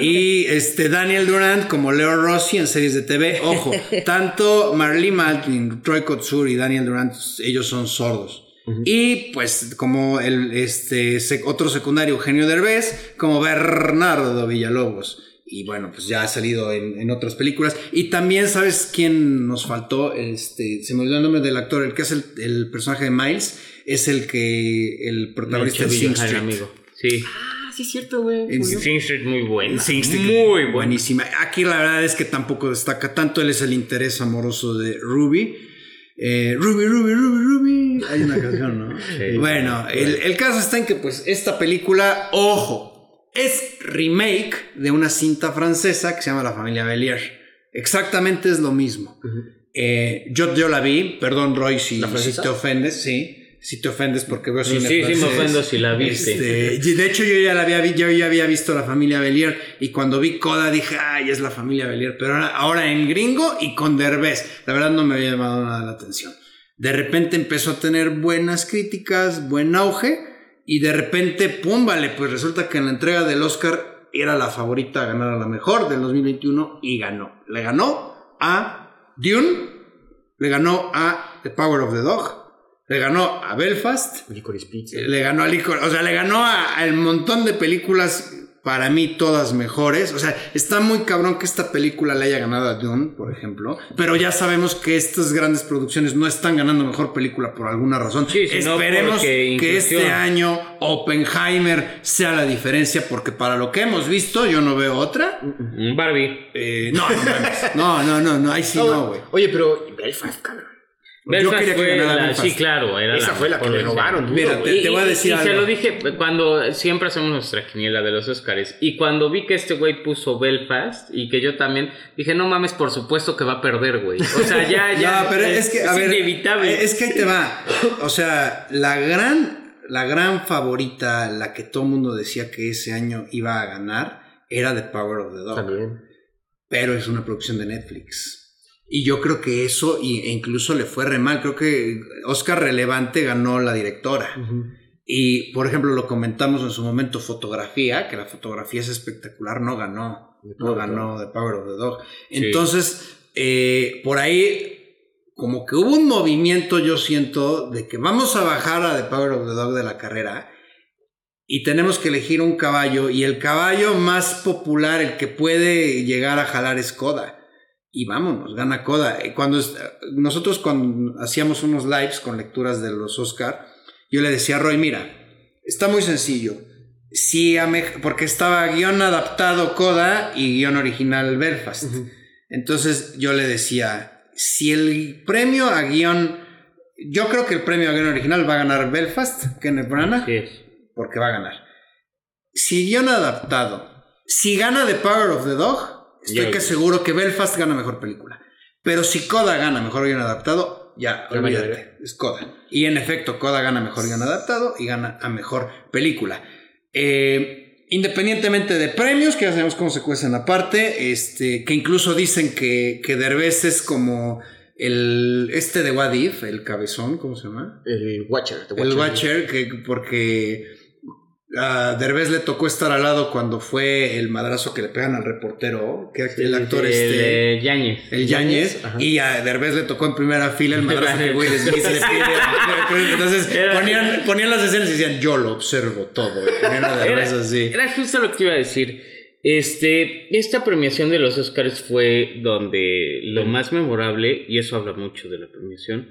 Y este Daniel Durant como Leo Rossi en series de TV. Ojo, tanto Marley Maltin, Troy Kotsur y Daniel Durant, ellos son sordos. Y pues como el este sec- otro secundario Eugenio Derbez, como Bernardo Villalobos. Y bueno, pues ya ha salido en, en otras películas. Y también, ¿sabes quién nos faltó? Este, se me olvidó el nombre del actor, el que es el, el personaje de Miles, es el que, el protagonista de Sing Street. amigo. Sí. Ah, sí, es cierto, güey. Sing Street muy buena. Sing Street, Muy buenísima. Aquí la verdad es que tampoco destaca tanto. Él es el interés amoroso de Ruby. Eh, Ruby, Ruby, Ruby, Ruby. Hay una canción, ¿no? Sí. Bueno, el, el caso está en que, pues, esta película, ojo, es remake de una cinta francesa que se llama La familia Belier. Exactamente es lo mismo. Eh, yo, yo la vi, perdón, Roy, si, ¿La si francesa? te ofendes, sí. Si te ofendes porque veo Sí, cine sí, sí me francés. ofendo si la viste. Este, de hecho, yo ya, la había, vi- yo ya había visto la familia Belier y cuando vi Coda dije, ay, es la familia Belier. Pero ahora, ahora en gringo y con Derbez. La verdad no me había llamado nada la atención. De repente empezó a tener buenas críticas, buen auge y de repente, pum, vale, pues resulta que en la entrega del Oscar era la favorita a ganar a la mejor del 2021 y ganó. Le ganó a Dune, le ganó a The Power of the Dog, le ganó a Belfast Licorice Pizza. le ganó a Licor, o sea, le ganó a- al montón de películas, para mí todas mejores. O sea, está muy cabrón que esta película le haya ganado a Dune, por ejemplo. Pero ya sabemos que estas grandes producciones no están ganando mejor película por alguna razón. Sí, Esperemos que este año Oppenheimer sea la diferencia, porque para lo que hemos visto, yo no veo otra. Un Barbie. Eh, no, no, no, no, no, ahí sí no, güey. Oye, pero Belfast, cabrón. Belfast quería que fue ganara la- Belfast. Sí, claro. Era Esa fue la que robaron. duro, Mira, te- te voy a decir y se algo. lo dije cuando siempre hacemos nuestra quiniela de los Oscars. Y cuando vi que este güey puso Belfast y que yo también dije, no mames, por supuesto que va a perder, güey. O sea, ya, ya. No, pero es, que, a ver, inevitable. Es que ahí te va. O sea, la gran, la gran favorita, la que todo el mundo decía que ese año iba a ganar, era The Power of the Dog. También. Pero es una producción de Netflix. Y yo creo que eso, y- e incluso le fue re mal. Creo que Oscar Relevante ganó la directora. Y, por ejemplo, lo comentamos en su momento, fotografía, que la fotografía es espectacular, no ganó. No ganó The Power of the Dog. Entonces, eh, por ahí, como que hubo un movimiento, yo siento, de que vamos a bajar a The Power of the Dog de la carrera y tenemos que elegir un caballo y el caballo más popular, el que puede llegar a jalar es Koda. Y vámonos, gana Koda. Cuando nosotros cuando hacíamos unos lives con lecturas de los Oscar, yo le decía a Roy, mira, está muy sencillo. Si porque estaba guion adaptado Coda y guion original Belfast. Entonces yo le decía, si el premio a guion, yo creo que el premio a guion original va a ganar Belfast, Kenneth Branagh, porque va a ganar. Si guion adaptado, si gana The Power of the Dog, estoy que seguro que Belfast gana mejor película. Pero si Coda gana mejor guion adaptado, ya, olvídate, es Coda. Y en efecto, Coda gana mejor guion adaptado y gana a mejor película. Eh, independientemente de premios, que ya sabemos cómo se cuecen aparte, este, que incluso dicen que, que Derbez es como el este de Wadif, el cabezón, ¿cómo se llama? El Watcher. El Watcher, que porque a Derbez le tocó estar al lado cuando fue el madrazo que le pegan al reportero, que el actor el, este. El Yáñez. El Yáñez. Y a Derbez le tocó en primera fila el madrazo que Will Smith le pide. Entonces ponían, ponían, las escenas y decían, yo lo observo todo. era, así. Era justo lo que iba a decir. Este, esta premiación de los Oscars fue donde lo más memorable, y eso habla mucho de la premiación,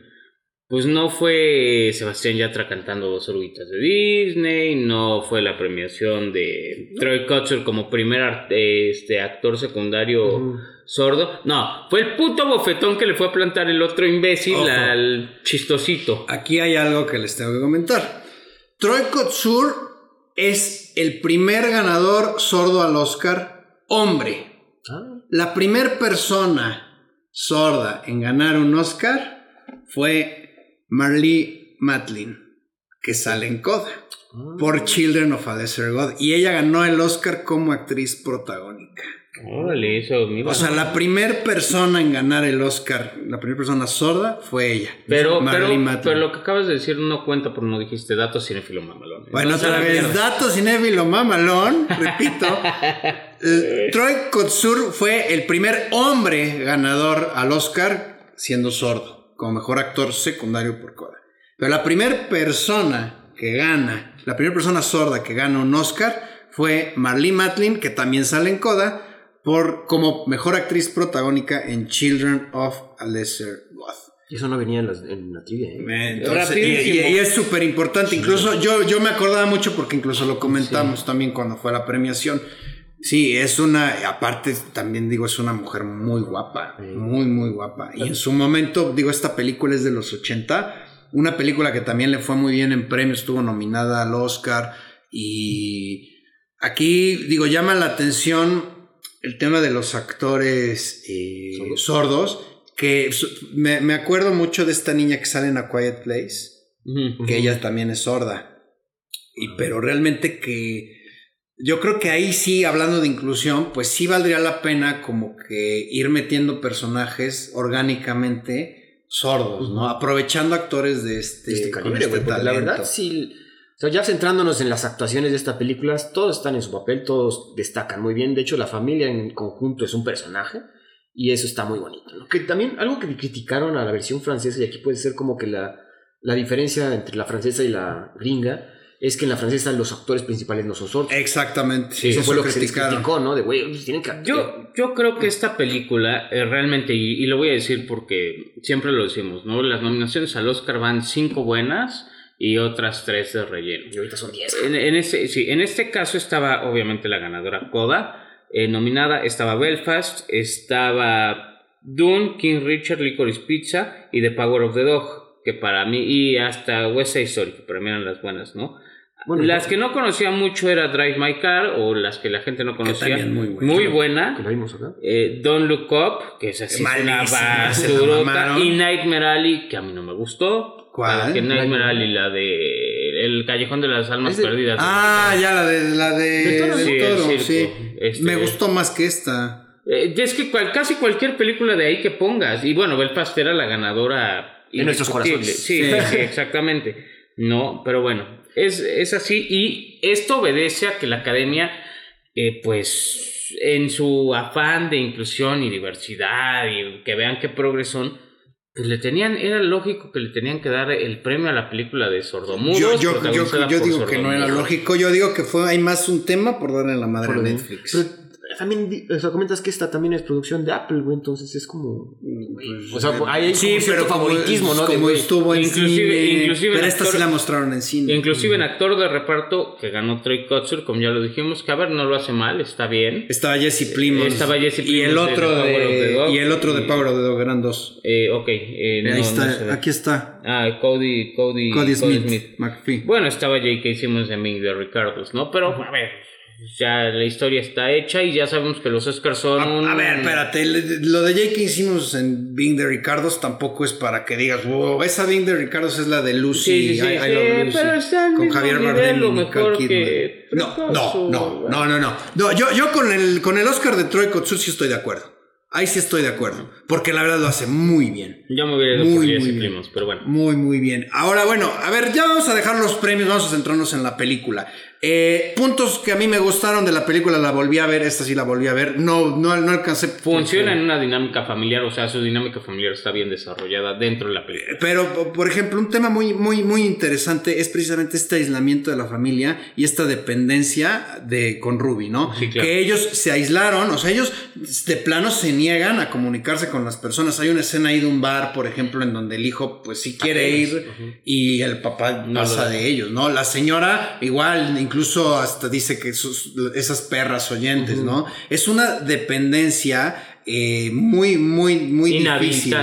pues no fue Sebastián Yatra cantando dos oruguitas de Disney, no fue la premiación de Troy Kutcher como primer este, actor secundario sordo, no, fue el puto bofetón que le fue a plantar el otro imbécil al chistosito. Aquí hay algo que les tengo que comentar. Troy Kotsur es el primer ganador sordo al Oscar hombre. Ah. La primera persona sorda en ganar un Oscar fue Marlee Matlin, que sale en Coda por ah. Children of a Lesser God. Y ella ganó el Oscar como actriz protagónica. Órale, eso, O sea, la primera persona en ganar el Oscar, la primera persona sorda, fue ella. Pero, pero, pero, lo que acabas de decir no cuenta porque no dijiste datos cinéfilo mamalón. Bueno, otra vez, datos cinéfilo mamalón, repito. Troy Kotsur fue el primer hombre ganador al Oscar siendo sordo como mejor actor secundario por Coda. Pero la primera persona que gana, la primera persona sorda que gana un Oscar fue Marlene Matlin, que también sale en Coda, por, como mejor actriz protagónica en Children of a Lesser God. Y eso no venía en la, trivia. ¿eh? y, es súper importante. Incluso yo, yo me acordaba mucho porque incluso lo comentamos también cuando fue la premiación. Sí, es una, aparte también digo, es una mujer muy guapa, muy, muy guapa. Y en su momento, digo, esta película es de los 80, una película que también le fue muy bien en premios, estuvo nominada al Oscar. Y aquí, digo, llama la atención el tema de los actores eh, sordos, que me, acuerdo mucho de esta niña que sale en A Quiet Place, que ella también es sorda. Y, pero realmente que yo creo que ahí sí, hablando de inclusión, pues sí valdría la pena como que ir metiendo personajes orgánicamente sordos, ¿no? Aprovechando actores de este, este calibre, este La verdad, sí. O sea, ya centrándonos en las actuaciones de estas películas, todos están en su papel, todos destacan muy bien. De hecho, la familia en conjunto es un personaje y eso está muy bonito. ¿no? Que también algo que criticaron a la versión francesa y aquí puede ser como que la, la diferencia entre la francesa y la gringa es que en la francesa los actores principales no son sordos. Exactamente. Eso, fue lo que se criticó, ¿no? De güey, tienen que. Yo, yo creo que esta película eh, realmente, y, lo voy a decir porque siempre lo decimos, ¿no? Las nominaciones al Oscar van cinco buenas y otras tres de relleno. Y ahorita son diez. En, este, sí, en este caso estaba obviamente la ganadora Coda. Eh, nominada estaba Belfast, estaba Dune, King Richard, Licorice Pizza y The Power of the Dog que para mí, y hasta West Side Story, que para mí eran las buenas, ¿no? Las que no conocía mucho era Drive My Car o las que la gente no conocía. muy, muy buena. Eh, Don't Look Up, que es así una basura. Y Nightmare Alley, que a mí no me gustó. ¿Cuál? Que Nightmare Alley, la de El Callejón de las Almas Perdidas. Ah, ya, la de, la de, sí, este, me gustó más que esta. Eh, es que casi cualquier película de ahí que pongas. Y bueno, Belfast era la ganadora. En nuestros corazones. Sí, sí, exactamente. No, pero bueno, es, es así y esto obedece a que la academia, eh, pues, en su afán de inclusión y diversidad y que vean qué progresón, pues le tenían, era lógico que le tenían que dar el premio a la película de Sordomudos. Yo, yo, yo, digo que no era lógico. Yo digo que fue hay más un tema por darle la madre Por a Netflix. Pero también, o sea, comentas que esta también es producción de Apple, güey, entonces es como... Pues, O sea, hay sí, pero favoritismo, ¿no? De, Como estuvo en inclusive- cine, inclusive pero el esta actor- sí la mostraron en cine. Inclusive en actor de reparto que ganó Troy Kotsur, como ya lo dijimos, que a ver, no lo hace mal, está bien. Estaba Jesse Plimons. Estaba Jesse y el de otro the de, Dog. y el otro de Power of the Dog eran dos. Eh, ok, eh, no, Ahí no está, ve. aquí está. Ah, Cody, Cody, Cody Smith, McPhee. Bueno, estaba J.K. Simmons de Ming de Ricardos, ¿no? Pero, a ver, ya la historia está hecha y ya sabemos que los Oscars son. A, a ver, espérate, lo de Jake que hicimos en Bing de Ricardos tampoco es para que digas, wow, esa Bing de Ricardos es la de Lucy, Sí, sí, sí, I- I Love Lucy", pero está con Javier Bardem y mejor que. No, no, no, no, no, no. No, yo, yo con el con el Oscar de Troy Kotsur sí estoy de acuerdo. Ahí sí estoy de acuerdo, porque la verdad lo hace muy bien. Yo me hubiera ido Muy, por muy bien. Plimons, pero bueno. Muy, muy bien. Ahora, bueno, a ver, ya vamos a dejar los premios, vamos a centrarnos en la película. Eh, puntos que a mí me gustaron de la película, la volví a ver, esta sí la volví a ver. No, no, no alcancé. Funciona en una dinámica familiar, o sea, su dinámica familiar está bien desarrollada dentro de la película. Pero, por ejemplo, un tema muy, muy, muy interesante es precisamente este aislamiento de la familia y esta dependencia de, con Ruby, ¿no? Sí, claro. Que ellos se aislaron, o sea, ellos de plano se niegan a comunicarse con las personas. Hay una escena ahí de un bar, por ejemplo, en donde el hijo, pues sí quiere ir y el papá No pasa de ellos, ¿no? La señora, igual, incluso hasta dice que sus- esas perras oyentes, ¿no? Es una dependencia. eh, muy, muy, muy difícil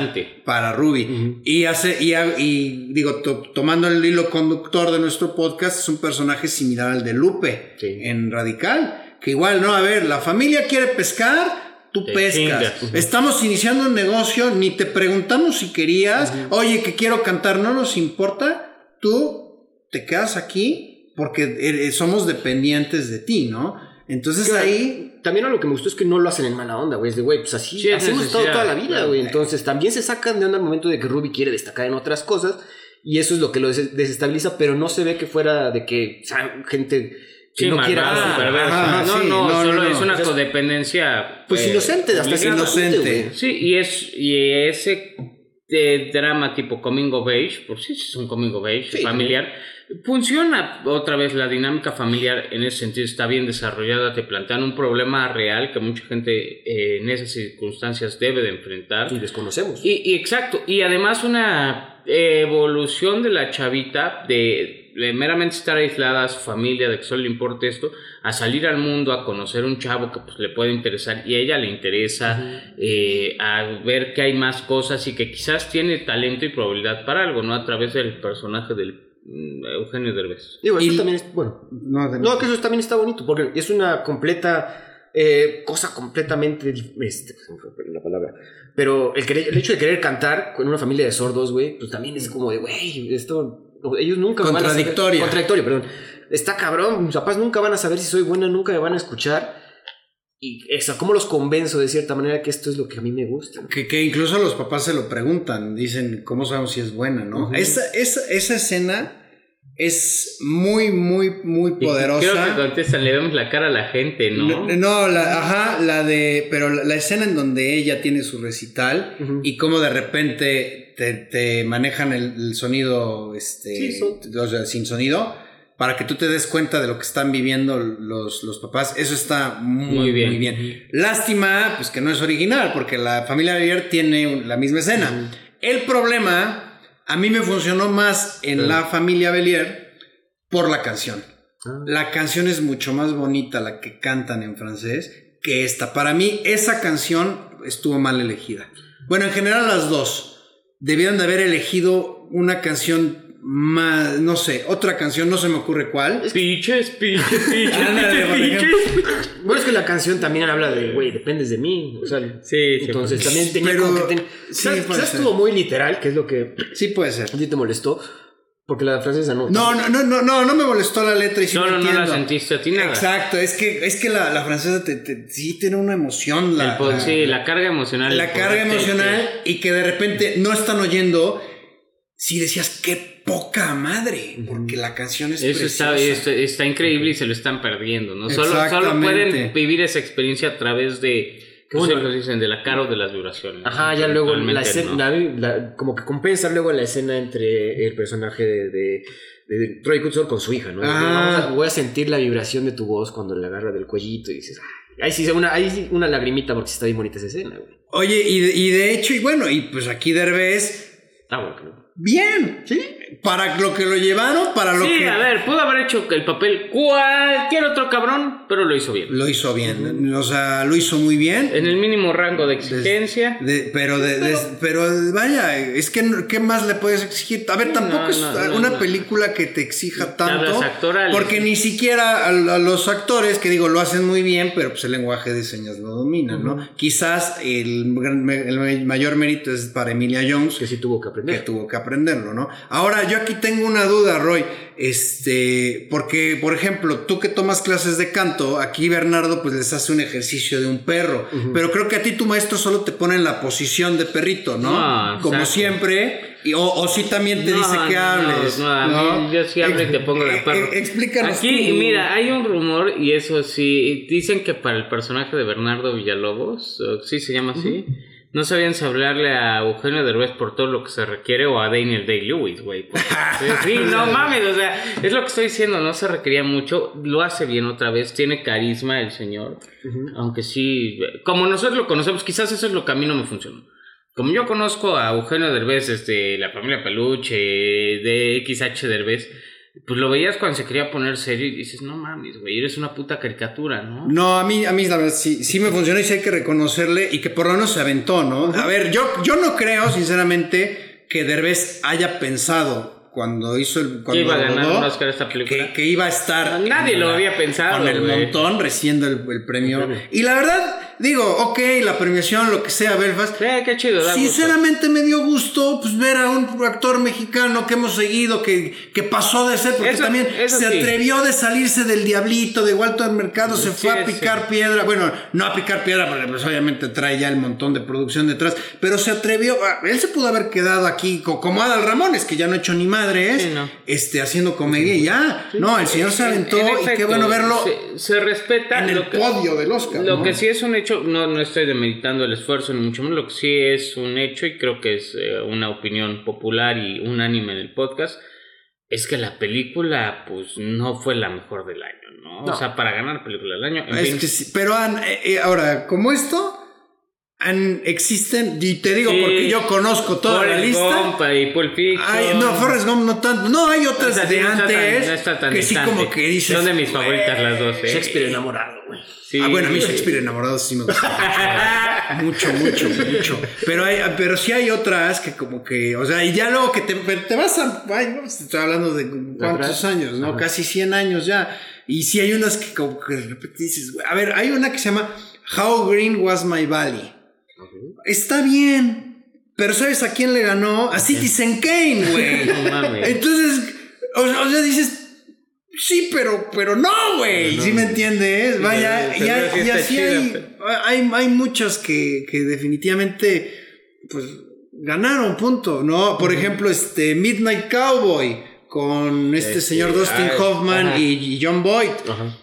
para Ruby. Y hace, y, digo, to- tomando el hilo conductor de nuestro podcast, es un personaje similar al de Lupe Sí. en Radical. Que igual, no, a ver, la familia quiere pescar, tú Te pescas. chingas. Estamos iniciando un negocio, ni te preguntamos si querías, oye, que quiero cantar, no nos importa, tú te quedas aquí porque eh, somos dependientes de ti, ¿no? Entonces Claro. ahí También lo que me gustó es que no lo hacen en mala onda, güey. Es de, güey, pues así, Sí, estado necesidad, toda la vida, claro. güey. Entonces también se sacan de onda al momento de que Ruby quiere destacar en otras cosas. Y eso es lo que lo des- desestabiliza, pero no se ve que fuera de que o sea, gente Sí, no perversa. Ajá, no, sí, no, no, solo no, es una codependencia. Pues eh, inocente, hasta punto, Inocente. Sí, y es y ese eh, drama tipo coming of age, por sí es un coming of age Sí, familiar, funciona otra vez la dinámica familiar en ese sentido está bien desarrollada, te plantean un problema real que mucha gente eh, en esas circunstancias debe de enfrentar. Y desconocemos. Y, y exacto, y además una evolución de la chavita de meramente estar aislada a su familia, de que solo le importa esto, a salir al mundo, a conocer un chavo que pues, le puede interesar y a ella le interesa, eh, a ver que hay más cosas y que quizás tiene talento y probabilidad para algo, ¿no? A través del personaje del mm, Eugenio Derbez. Digo, eso Y- también es, bueno, no, de- No, que eso también está bonito, porque es una completa eh, cosa completamente. Este, se me fue la palabra. Pero el, querer- el hecho de querer cantar con una familia de sordos, güey, pues también es como de, güey, esto. Ellos nunca me van a saber-. Contradictoria, perdón. Está cabrón, mis papás nunca van a saber si soy buena, nunca me van a escuchar. Y eso, ¿cómo los convenzo de cierta manera que esto es lo que a mí me gusta? Que, que incluso los papás se lo preguntan, dicen, ¿cómo sabemos si es buena, no? Esa, esa, esa escena es muy, muy, muy Y Creo que poderosa. contestan, le vemos la cara a la gente, ¿no? No, no, la, ajá, la de, pero la, la escena en donde ella tiene su recital y cómo de repente te, te manejan el, el sonido, este, Sí, son- o sea, sin sonido, para que tú te des cuenta de lo que están viviendo los, los papás. Eso está muy, Muy bien. muy bien. Lástima, pues que no es original, porque la familia Belier tiene la misma escena. El problema, a mí me funcionó más en la familia Belier por la canción. Ah. La canción es mucho más bonita, la que cantan en francés, que esta. Para mí, esa canción estuvo mal elegida. Bueno, en general las dos. Debieron de haber elegido una canción más, no sé, otra canción, no se me ocurre cuál. Piches, piches, piches, Ándale, por piches, Bueno, es que la canción también habla de, güey, dependes de mí. O sea, Sí, sí, entonces también tenía Pero- como que ten- sí, estuvo muy literal, que es lo que Sí puede ser. a ti te molestó, porque la francesa no. No, no, no, no, no, no me molestó la letra y sí Solo lo no la sentiste a ti nada. Exacto, es que, es que la, la francesa te, te- sí tiene una emoción. La, sí, la carga emocional. la carga poder, emocional y que de repente no están oyendo sí decías, qué poca madre, porque la canción es Eso está, preciosa. está, está increíble y se lo están perdiendo, ¿no? Solo, solo pueden vivir esa experiencia a través de, ¿qué Bueno. lo dicen? De la cara o de las vibraciones. Ajá, ya luego la escena, ¿no? la- la- como que compensa luego la escena entre el personaje de, de, de Troy Kutzor con su hija, ¿no? Ah. Vamos a- voy a sentir la vibración de tu voz cuando le agarra del cuellito y dices, "Ay". ahí sí, una, ahí sí una lagrimita porque está bien bonita esa escena, güey. Oye, y de, y de hecho, y bueno, y pues aquí Derbez, Ah, bueno, claro. Bien, ¿sí? Para lo que lo llevaron, para lo Sí, que... a ver, pudo haber hecho el papel cualquier otro cabrón, pero lo hizo bien. Lo hizo bien, o sea, lo hizo muy bien. En el mínimo rango de exigencia. De- pero, de, pero vaya, es que ¿qué más le puedes exigir? A ver, tampoco No, es no, no, una película que te exija tanto. Porque ni siquiera a, a los actores, que digo, lo hacen muy bien, pero pues el lenguaje de señas lo dominan, ¿no? Quizás el, el mayor mérito es para Emilia Jones, Que sí tuvo que que aprender. tuvo que aprenderlo, ¿no? Ahora, yo aquí tengo una duda, Roy. Este, porque, por ejemplo, tú que tomas clases de canto, aquí Bernardo pues les hace un ejercicio de un perro, pero creo que a ti tu maestro solo te pone en la posición de perrito, ¿no? No, Como siempre, y, o, o sí también te No, dice que no, hables. No, a mí yo sí hablo y te pongo de perro. eh, Explícanos. Aquí, tú. mira, hay un rumor y eso sí, dicen que para el personaje de Bernardo Villalobos, sí se llama así, no sabían si hablarle a Eugenio Derbez por todo lo que se requiere o a Daniel Day-Lewis, güey. porque- Sí, no mames, o sea, es lo que estoy diciendo, no se requería mucho, lo hace bien otra vez, tiene carisma el señor, aunque sí, como nosotros lo conocemos, quizás eso es lo que a mí no me funcionó. Como yo conozco a Eugenio Derbez desde la familia Peluche, de XH Derbez, pues lo veías cuando se quería poner serio y dices, no mames, güey, eres una puta caricatura, ¿no? No, a mí, a mí la verdad sí, sí me funcionó y sí hay que reconocerle y que por lo menos se aventó, ¿no? A ver, yo, yo no creo, sinceramente, que Derbez haya pensado cuando hizo el. Cuando Que iba a ganar rodó, Oscar esta película. que, que iba a estar. Nadie lo había pensado, Con el montón recibiendo el. El premio. Y la verdad, digo, ok, la premiación, lo que sea, Belfast. Qué chido, da gusto. Sinceramente me dio gusto pues, ver a un actor mexicano que hemos seguido, que, que pasó de ser, porque Eso- también eso se sí. atrevió de salirse del diablito de Walter Mercado, se fue a picar piedra, bueno, no a picar piedra, porque pues, obviamente trae ya el montón de producción detrás, pero se atrevió, a- él se pudo haber quedado aquí co- como Adal Ramones, que ya no ha hecho ni madres, no. este, haciendo comedia y ya, no, el señor se aventó En y qué bueno verlo Se, se respeta en el lo que, podio del Oscar. Lo ¿no? que sí es un hecho, no, no estoy demeritando el esfuerzo ni mucho menos, lo que sí es un hecho y creo que es eh, una opinión popular y unánime en el podcast, es que la película pues no fue la mejor del año, ¿no? No. O sea, para ganar película del año. en Es fin. que sí, pero eh, eh, ahora, como esto, han, existen, y te digo Sí. porque yo conozco toda la Forrest lista. Gump y Pulp Fiction. Ay, no, Forrest Gump no tanto. No, hay otras O sea, sí, de no está tan- antes no está tan que sí como que dices. Son de mis favoritas las dos, ¿eh? Shakespeare enamorado, güey. Sí. Ah, bueno, a mí Shakespeare enamorado sí me gusta. mucho, mucho, mucho. Pero hay, pero sí hay otras que como que, o sea, y ya luego que te, te vas a, ay, no, estoy hablando de cuántos años, ¿no? Ajá. Casi 100 años ya. Y sí hay unas que como que de repente dices, güey, a ver, hay una que se llama How Green Was My Valley. Está bien, pero ¿sabes a quién le ganó? A Citizen Kane, güey. No. Entonces, o, o sea, dices, sí, pero, pero no, güey. ¿Sí me entiendes? Vaya, y, hay- y así chida, hay, pero- hay, hay muchas que, que definitivamente, pues, ganaron, punto, ¿no? Por ejemplo, este Midnight Cowboy con este Este, señor Dustin Hoffman ajá. y John Boyd. Ajá.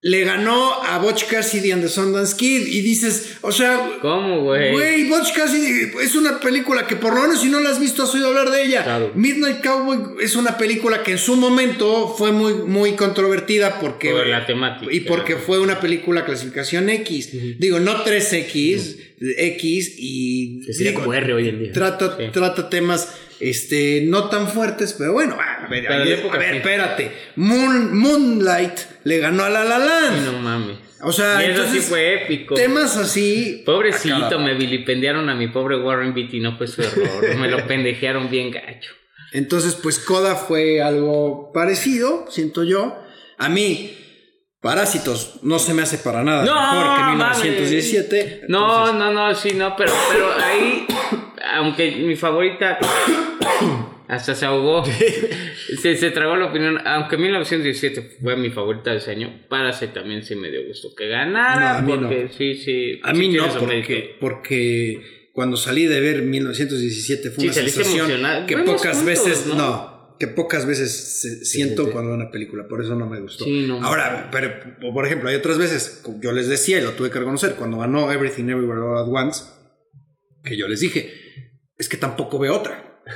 Le ganó a Butch Cassidy and the Sundance Kid y dices, o sea, ¿Cómo, güey? Güey, Butch Cassidy es una película que por lo menos si no la has visto has oído hablar de ella. Claro. Midnight Cowboy es una película que en su momento fue muy, muy controvertida porque... Por la temática. Y porque fue una película clasificación X. Digo, no 3X, X y... Que digo, como R hoy en día. Trata, Sí. trata temas este, no tan fuertes, pero bueno, a ver, Para la a ver, espérate. Moon- Moonlight le ganó a La La Land. No mames. O sea, y eso entonces, sí fue épico. temas así... Pobrecito, me vilipendiaron a mi pobre Warren Beatty, no fue su error. me lo pendejearon bien gacho. Entonces, pues Coda fue algo parecido, siento yo. A mí, Parásitos no se me hace para nada No, mejor que mames. 1917. No, no, no, sí, no, pero, pero ahí, aunque mi favorita hasta se ahogó, se, se tragó la opinión, aunque 1917 fue mi favorita de ese año, Parasite también sí me dio gusto que ganara, No, a mí porque no. sí, sí. A sí mí no, porque, porque cuando salí de ver 1917 fue Sí, una sensación que pocas juntos, veces ¿no? ¿no? que pocas veces siento sí. cuando veo una película, por eso no me gustó. Sí, no. Ahora, pero por ejemplo, hay otras veces, yo les decía y lo tuve que reconocer, cuando ganó Everything Everywhere All at Once, que yo les dije, es que tampoco veo otra.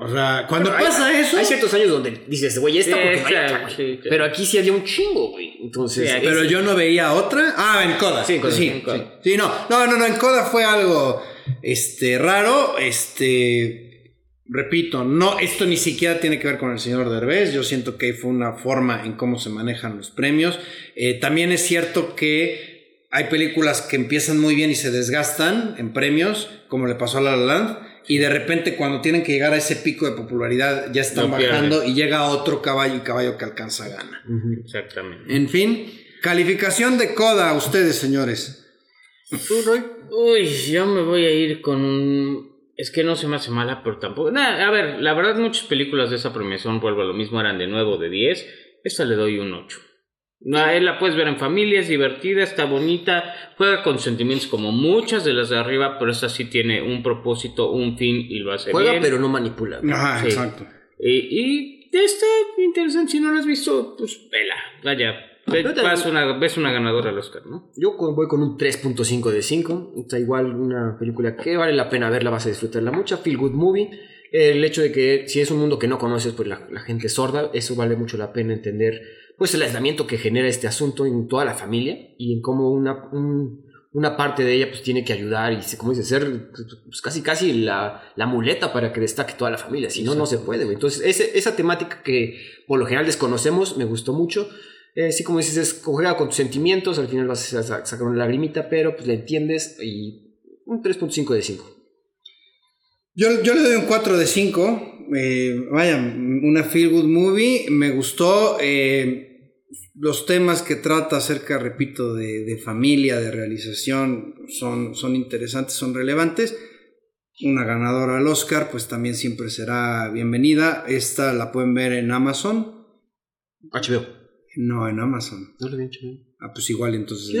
O sea, cuando Pero hay- pasa eso, Hay ciertos años donde dices, güey, esta Sí, porque no hay claro, otra, güey. sí, claro. Pero aquí sí había un chingo, güey. Entonces, Sí, pero yo no veía otra. Ah, en Coda. Sí, en Coda, Sí, en Coda. sí. Sí, no, no, no, no, en Coda fue algo este raro, este repito, no esto ni siquiera tiene que ver con el señor Derbez, yo siento que fue una forma en cómo se manejan los premios. Eh, también es cierto que hay películas que empiezan muy bien y se desgastan en premios, como le pasó a La La Land, y de repente cuando tienen que llegar a ese pico de popularidad ya están pierden. bajando y llega otro caballo y caballo que alcanza gana. Exactamente. En fin, calificación de coda a ustedes, señores. ¿Tú, Roy? Uy, yo me voy a ir con un. Es que no se me hace mala, pero tampoco. Nah, a ver, la verdad, muchas películas de esa premiación, vuelvo a lo mismo, eran de nuevo de 10. Esta le doy un 8. No, él la puedes ver en familia, es divertida, está bonita, juega con sentimientos como muchas de las de arriba, pero esta sí tiene un propósito, un fin y lo hace Juega, bien. pero no manipula. Ajá, Sí. exacto. Y, y está interesante, si no lo has visto, pues vela, vaya, ve- Yo también- vas una, ves una ganadora al Oscar, ¿no? Yo voy con un 3.5 de 5. Está igual una película que vale la pena verla, vas a disfrutarla mucho. Feel Good Movie. El hecho de que si es un mundo que no conoces, pues la, la gente es sorda, eso vale mucho la pena entender. Pues el aislamiento que genera este asunto en toda la familia y en cómo una, un- una parte de ella pues tiene que ayudar y, se- como dice, ser pues, casi casi la, la muleta para que destaque toda la familia. Si no, no se puede. güey. Entonces, ese- esa temática que por lo general desconocemos me gustó mucho. Eh, sí, como dices, es juega con tus sentimientos, al final vas a sa- sacar una lagrimita, pero pues la entiendes y un 3.5 de 5. Yo, yo le doy un 4 de 5. Eh, vaya, una feel good movie. Me gustó eh, los temas que trata acerca, repito, de, de familia, de realización, son, son interesantes, son relevantes. Una ganadora al Oscar, pues también siempre será bienvenida. Esta la pueden ver en Amazon. HBO. No, en Amazon. No lo. Ah, pues igual entonces.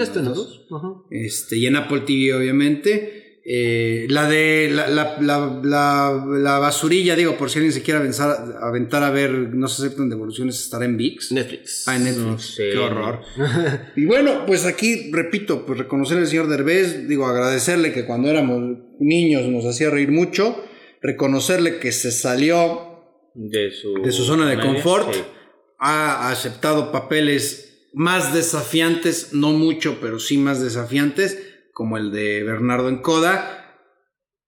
Este, y en Apple TV, obviamente. Eh, la de la, la, la, la, la basurilla, digo, por si alguien se quiere aventar, aventar a ver, no se aceptan devoluciones, estará en VIX. Netflix. Ah, en Netflix. No sé. Qué horror. y bueno, pues aquí, repito, pues reconocer al señor Derbez, digo, agradecerle que cuando éramos niños nos hacía reír mucho, reconocerle que se salió De su, de su zona de media, confort, sí. ha aceptado papeles más desafiantes, no mucho, pero sí más desafiantes, como el de Bernardo en Coda.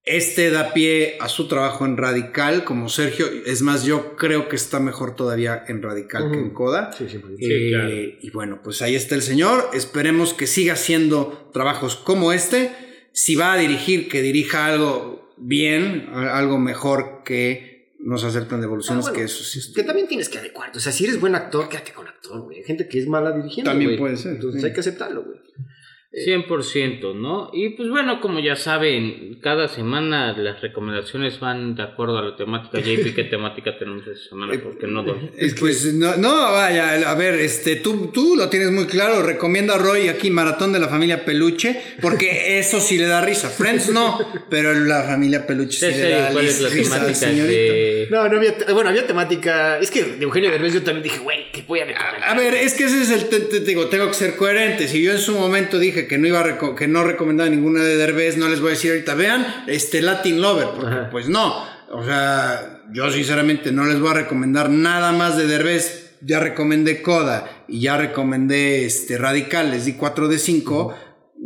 Este da pie a su trabajo en Radical, como Sergio. Es más, yo creo que está mejor todavía en Radical que en. Coda. Sí. Sí, Eh, claro. Y bueno, pues ahí está el señor. Esperemos que siga haciendo trabajos como este. Si va a dirigir, que dirija algo bien, algo mejor que nos aceptan devoluciones, Ah, bueno, que eso sí. Que también tienes que adecuarte. O sea, si eres buen actor, quédate con actor, güey. Hay gente que es mala dirigiendo. También güey. puede ser, Entonces sí. hay que aceptarlo, güey. 100%, ¿no? Y pues bueno, como ya saben, cada semana las recomendaciones van de acuerdo a la temática. JP, ¿qué temática tenemos esta semana? Porque no doy. Es pues no, no, vaya, a ver, este, tú, tú lo tienes muy claro, recomienda a Roy aquí Maratón de la Familia Peluche, porque eso sí le da risa. Friends no, pero la familia Peluche sí, Sí, le da ¿Cuál es la risa al temática? señorito. De... No, no había. Bueno, había temática. Es que de Eugenio Derbez yo también dije, güey, que voy a recomendar. A ver, es que ese es el, te- te- te digo, tengo que ser coherente. Si yo en su momento dije que no iba a que no recomendaba ninguna de Derbez, no les voy a decir ahorita, vean, este Latin Lover, porque Ajá. pues no. O sea, yo sinceramente no les voy a recomendar nada más de Derbez. Ya recomendé Coda y ya recomendé este Radical, les di 4 de 5.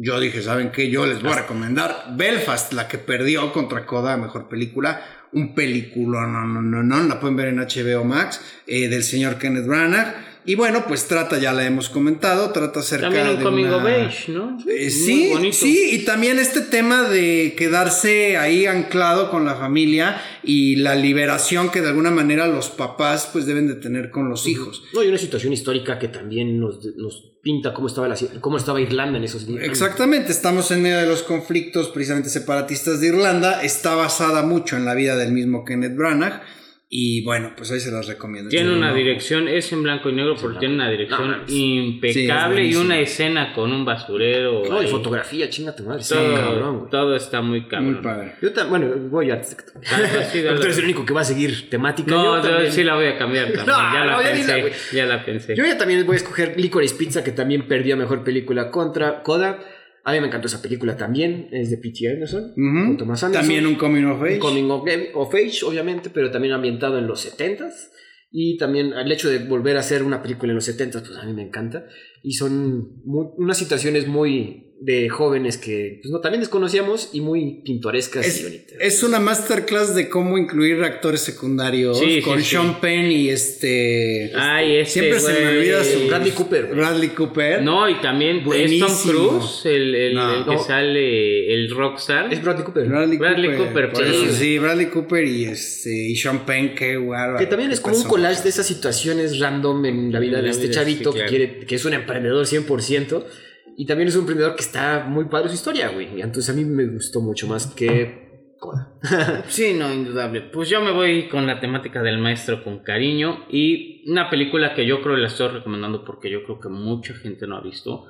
Yo dije, ¿saben qué? Yo les voy a recomendar Belfast, la que perdió contra Coda, mejor película. Un película, no, no, no, no, la pueden ver en HBO Max, eh, del señor Kenneth Branagh. Y bueno, pues trata, ya la hemos comentado, trata acerca También un de coming una- of age, ¿no? Eh, sí, sí, y también este tema de quedarse ahí anclado con la familia y la liberación que de alguna manera los papás pues deben de tener con los hijos. No, hay una situación histórica que también nos, nos pinta cómo estaba, la, cómo estaba Irlanda en esos días. Exactamente, estamos en medio de los conflictos precisamente separatistas de Irlanda, está basada mucho en la vida del mismo Kenneth Branagh Y bueno, pues ahí se las recomiendo. Tiene una dirección, es en blanco y negro, pero tiene una dirección No, impecable Sí, es y una escena con un basurero. No, y fotografía, chinga tu madre. Sí, todo, cabrón, güey. todo está muy cabrón. Muy padre. Yo bueno, voy a. Dale, sí, dale. Tú eres el único que va a seguir temática. No, yo, también. sí la voy a cambiar también. No, ya la ya pensé. güey. ya la pensé. Yo ya también voy a escoger Licorice Pizza, que también perdió mejor película contra Coda. A mí me encantó esa película también. Es de P.T. Anderson. Ujú. con Thomas Anderson. También un coming of age. Un coming of, of age, obviamente, pero también ambientado en los 70s. Y también el hecho de volver a hacer una película en los 70s, pues a mí me encanta. Y son muy- unas situaciones muy de jóvenes que pues, no, también desconocíamos y muy pintorescas y Es, bonitas. es una masterclass de cómo incluir actores secundarios Sí, con sí, sí. Sean Penn y este. Ay, este, Siempre se me olvida su Bradley Cooper. güey. Bradley Cooper. No, y también es Tom Buenísimo. Cruise, el, el- No. el que No. sale, el rockstar. Es Bradley Cooper. Bradley, Bradley Cooper. Cooper, por sí. eso sí, Bradley Cooper y este y Sean Penn, qué guau. Que también es como un collage de esas situaciones random en la vida En de la este vida, chavito sí, claro. que, quiere, que es un emprendedor 100%. Y también es un emprendedor que está muy padre su historia, güey. Y Entonces a mí me gustó mucho más que Coda. Sí, no, indudable. Pues yo me voy con la temática del maestro con cariño y una película que yo creo la estoy recomendando porque yo creo que mucha gente no ha visto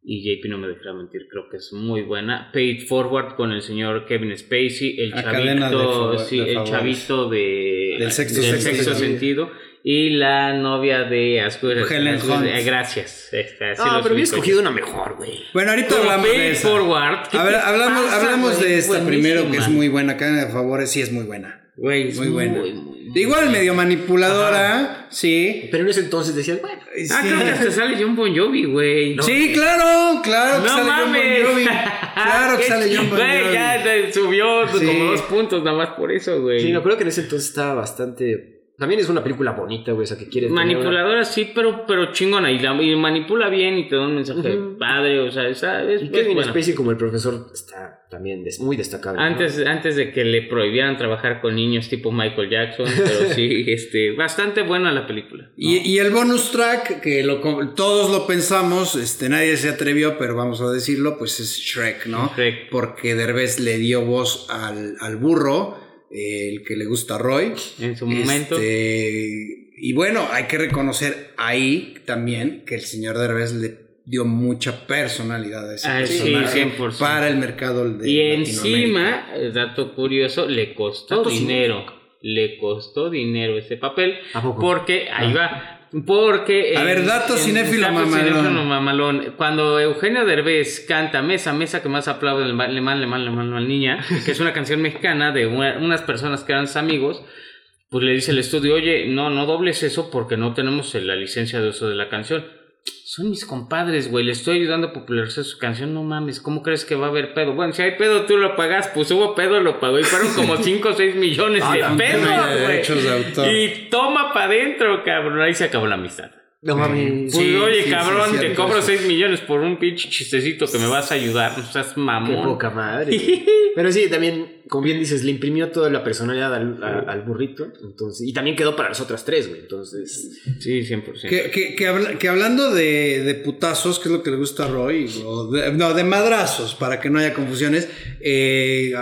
y JP no me dejará mentir, creo que es muy buena. Paid Forward con el señor Kevin Spacey, el A cadena de chavito, favor- sí, de el favores. chavito de Del sexto sexto sentido. sentido y la novia de Asgur. Helen Hunt. Eh, Gracias. Así No, los pero hubiera escogido una mejor, güey. Bueno, ahorita hablamos de esa. Forward. ¿qué A ver, hablamos, pasa, hablamos güey? de esta Buenísima. primero que es muy buena. Cadena de favores sí es muy buena. Güey, Muy buena. muy, muy- Igual medio manipuladora, sí. Pero en ese entonces decían, bueno, Ah, Sí. que hasta sale John Bon Jovi, güey. Sí, claro, claro que No sale John Bon mames. Jovi. Claro que sale John Bon Güey, Jovi. ya te subió Sí. como dos puntos nada más por eso, güey. sí, no creo que en ese entonces estaba bastante. También es una película bonita, güey, esa que quieres. tener una- Manipuladora sí, pero, pero chingona. Y, la- y manipula bien y te da un mensaje Ujú. padre. O sea, esa es, Y es Kevin buena. Spacey como el profesor está también des- muy destacable. ¿no? Antes, antes de que le prohibieran trabajar con niños tipo Michael Jackson, pero sí, este, bastante buena la película. Y, y el bonus track, que lo, com- todos lo pensamos, este, nadie se atrevió, pero vamos a decirlo, pues es Shrek, ¿no? Shrek. Porque Derbez le dio voz al, al burro, eh, el que le gusta a Roy. En su momento. Este, y bueno, hay que reconocer ahí también que el señor Derbez le dio mucha personalidad a ese Ah, sí, personaje 100%. para el mercado de Y encima, dato curioso, le costó Dato dinero. Le costó dinero ese papel. ¿A poco? Porque, ahí va. Porque. A ver, dato cinéfilo mamalón. cinéfilo mamalón. Cuando Eugenio Derbez canta Mesa, Mesa que más aplaude le mal, le mal, le mal, le mal, mal, niña, que es una canción mexicana de una- unas personas que eran sus amigos, pues le dice el estudio, oye, no, no dobles eso porque no tenemos la licencia de uso de la canción. Son mis compadres, güey. Le estoy ayudando a popularizar su canción. No mames, ¿cómo crees que va a haber pedo? Bueno, si hay pedo, tú lo pagas. Pues hubo pedo, lo pagó. Y fueron como 5 o 6 millones Ah, de la pesos, güey. Y toma para adentro, cabrón. Ahí se acabó la amistad. No mames. Pues Sí, oye, sí, cabrón, sí, te cobro eso. 6 millones por un pinche chistecito que me vas a ayudar. No seas Qué mamón. poca madre. Pero sí, también, como bien dices, le imprimió toda la personalidad al, a- al burrito. Entonces, y también quedó para las otras tres, güey. Entonces, Sí, 100%. Que, que, que, habla- que hablando de, de putazos, que es lo que le gusta a Roy, o de- no, de madrazos, para que no haya confusiones, eh,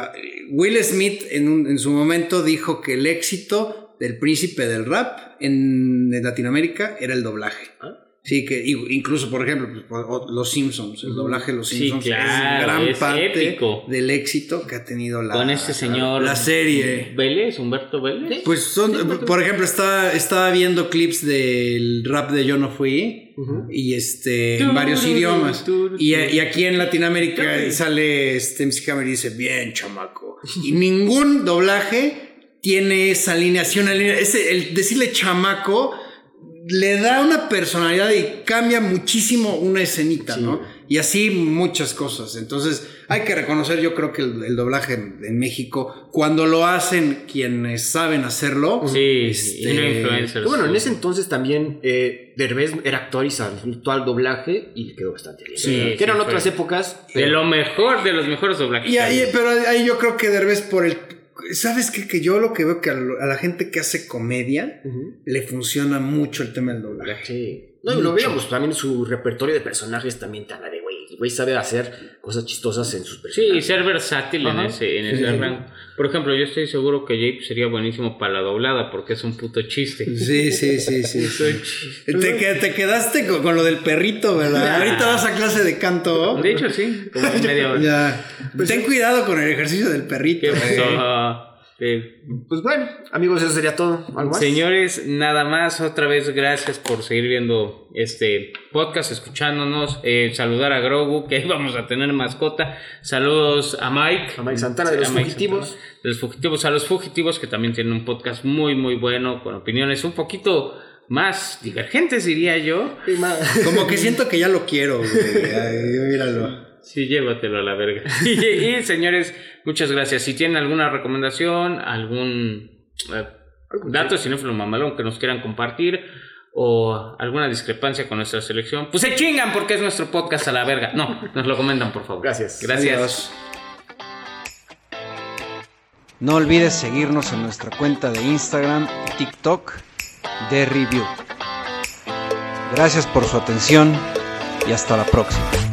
Will Smith en, un- en su momento dijo que el éxito del príncipe del rap en, en Latinoamérica era el doblaje. ¿Ah? Sí, que incluso, por ejemplo, pues, Los Simpsons, el doblaje de Los Sí, Simpsons claro, es gran es parte épico. del éxito que ha tenido la, Con este señor. la serie. Vélez, Humberto Vélez. Pues son, por ejemplo, estaba, estaba viendo clips del rap de Yo No Fui y este en varios idiomas. Y, y aquí en Latinoamérica sale este MC Hammer y dice, bien, chamaco. Y ningún doblaje tiene esa alineación. Ese, el decirle chamaco le da una personalidad y cambia muchísimo una escenita, Sí. ¿no? Y así muchas cosas. Entonces, hay que reconocer, yo creo que el, el doblaje en, en México, cuando lo hacen quienes saben hacerlo, Sí, este, y no influencers. Bueno, en ese entonces también eh, Derbez era actor y saltó al doblaje y le quedó bastante bien. Sí, que sí, eran fue. otras épocas. De pero- lo mejor, de los mejores doblajes. Y ahí, pero ahí yo creo que Derbez por el... ¿Sabes qué? Que yo lo que veo que a, lo- a la gente que hace comedia le funciona mucho el tema del doblaje. Sí. No, y lo veíamos también su repertorio de personajes también güey. El güey sabe hacer cosas chistosas en sus Sí, y personajes. ser versátil en Ajá. ese, en ese rango. Por ejemplo, yo estoy seguro que Jape sería buenísimo para la doblada porque es un puto chiste. Sí, sí, sí, sí. sí. Te, que- te quedaste con, con lo del perrito, ¿verdad? Ahorita vas a clase de canto. De hecho, sí, como media hora. Ya. Ten cuidado con el ejercicio del perrito. ¿Qué eh. pasó? Eh, Pues bueno, amigos, eso sería todo. ¿Algo más? Señores, nada más, otra vez gracias por seguir viendo este podcast, escuchándonos, eh, saludar a Grogu, que vamos a tener mascota, saludos a Mike, A Mike Santana de los Fugitivos. Santana, de los fugitivos, a los fugitivos que también tienen un podcast muy muy bueno, con opiniones un poquito más divergentes diría yo. Como que siento que ya lo quiero, güey. Ay, míralo. Sí, llévatelo a la verga. y, y, señores, muchas gracias. Si tienen alguna recomendación, algún eh, dato cinéfilo mamalón que nos quieran compartir o alguna discrepancia con nuestra selección, pues se chingan porque es nuestro podcast a la verga. No, nos lo comentan, por favor. Gracias. Gracias. Adiós. No olvides seguirnos en nuestra cuenta de Instagram y TikTok de Review. Gracias por su atención y hasta la próxima.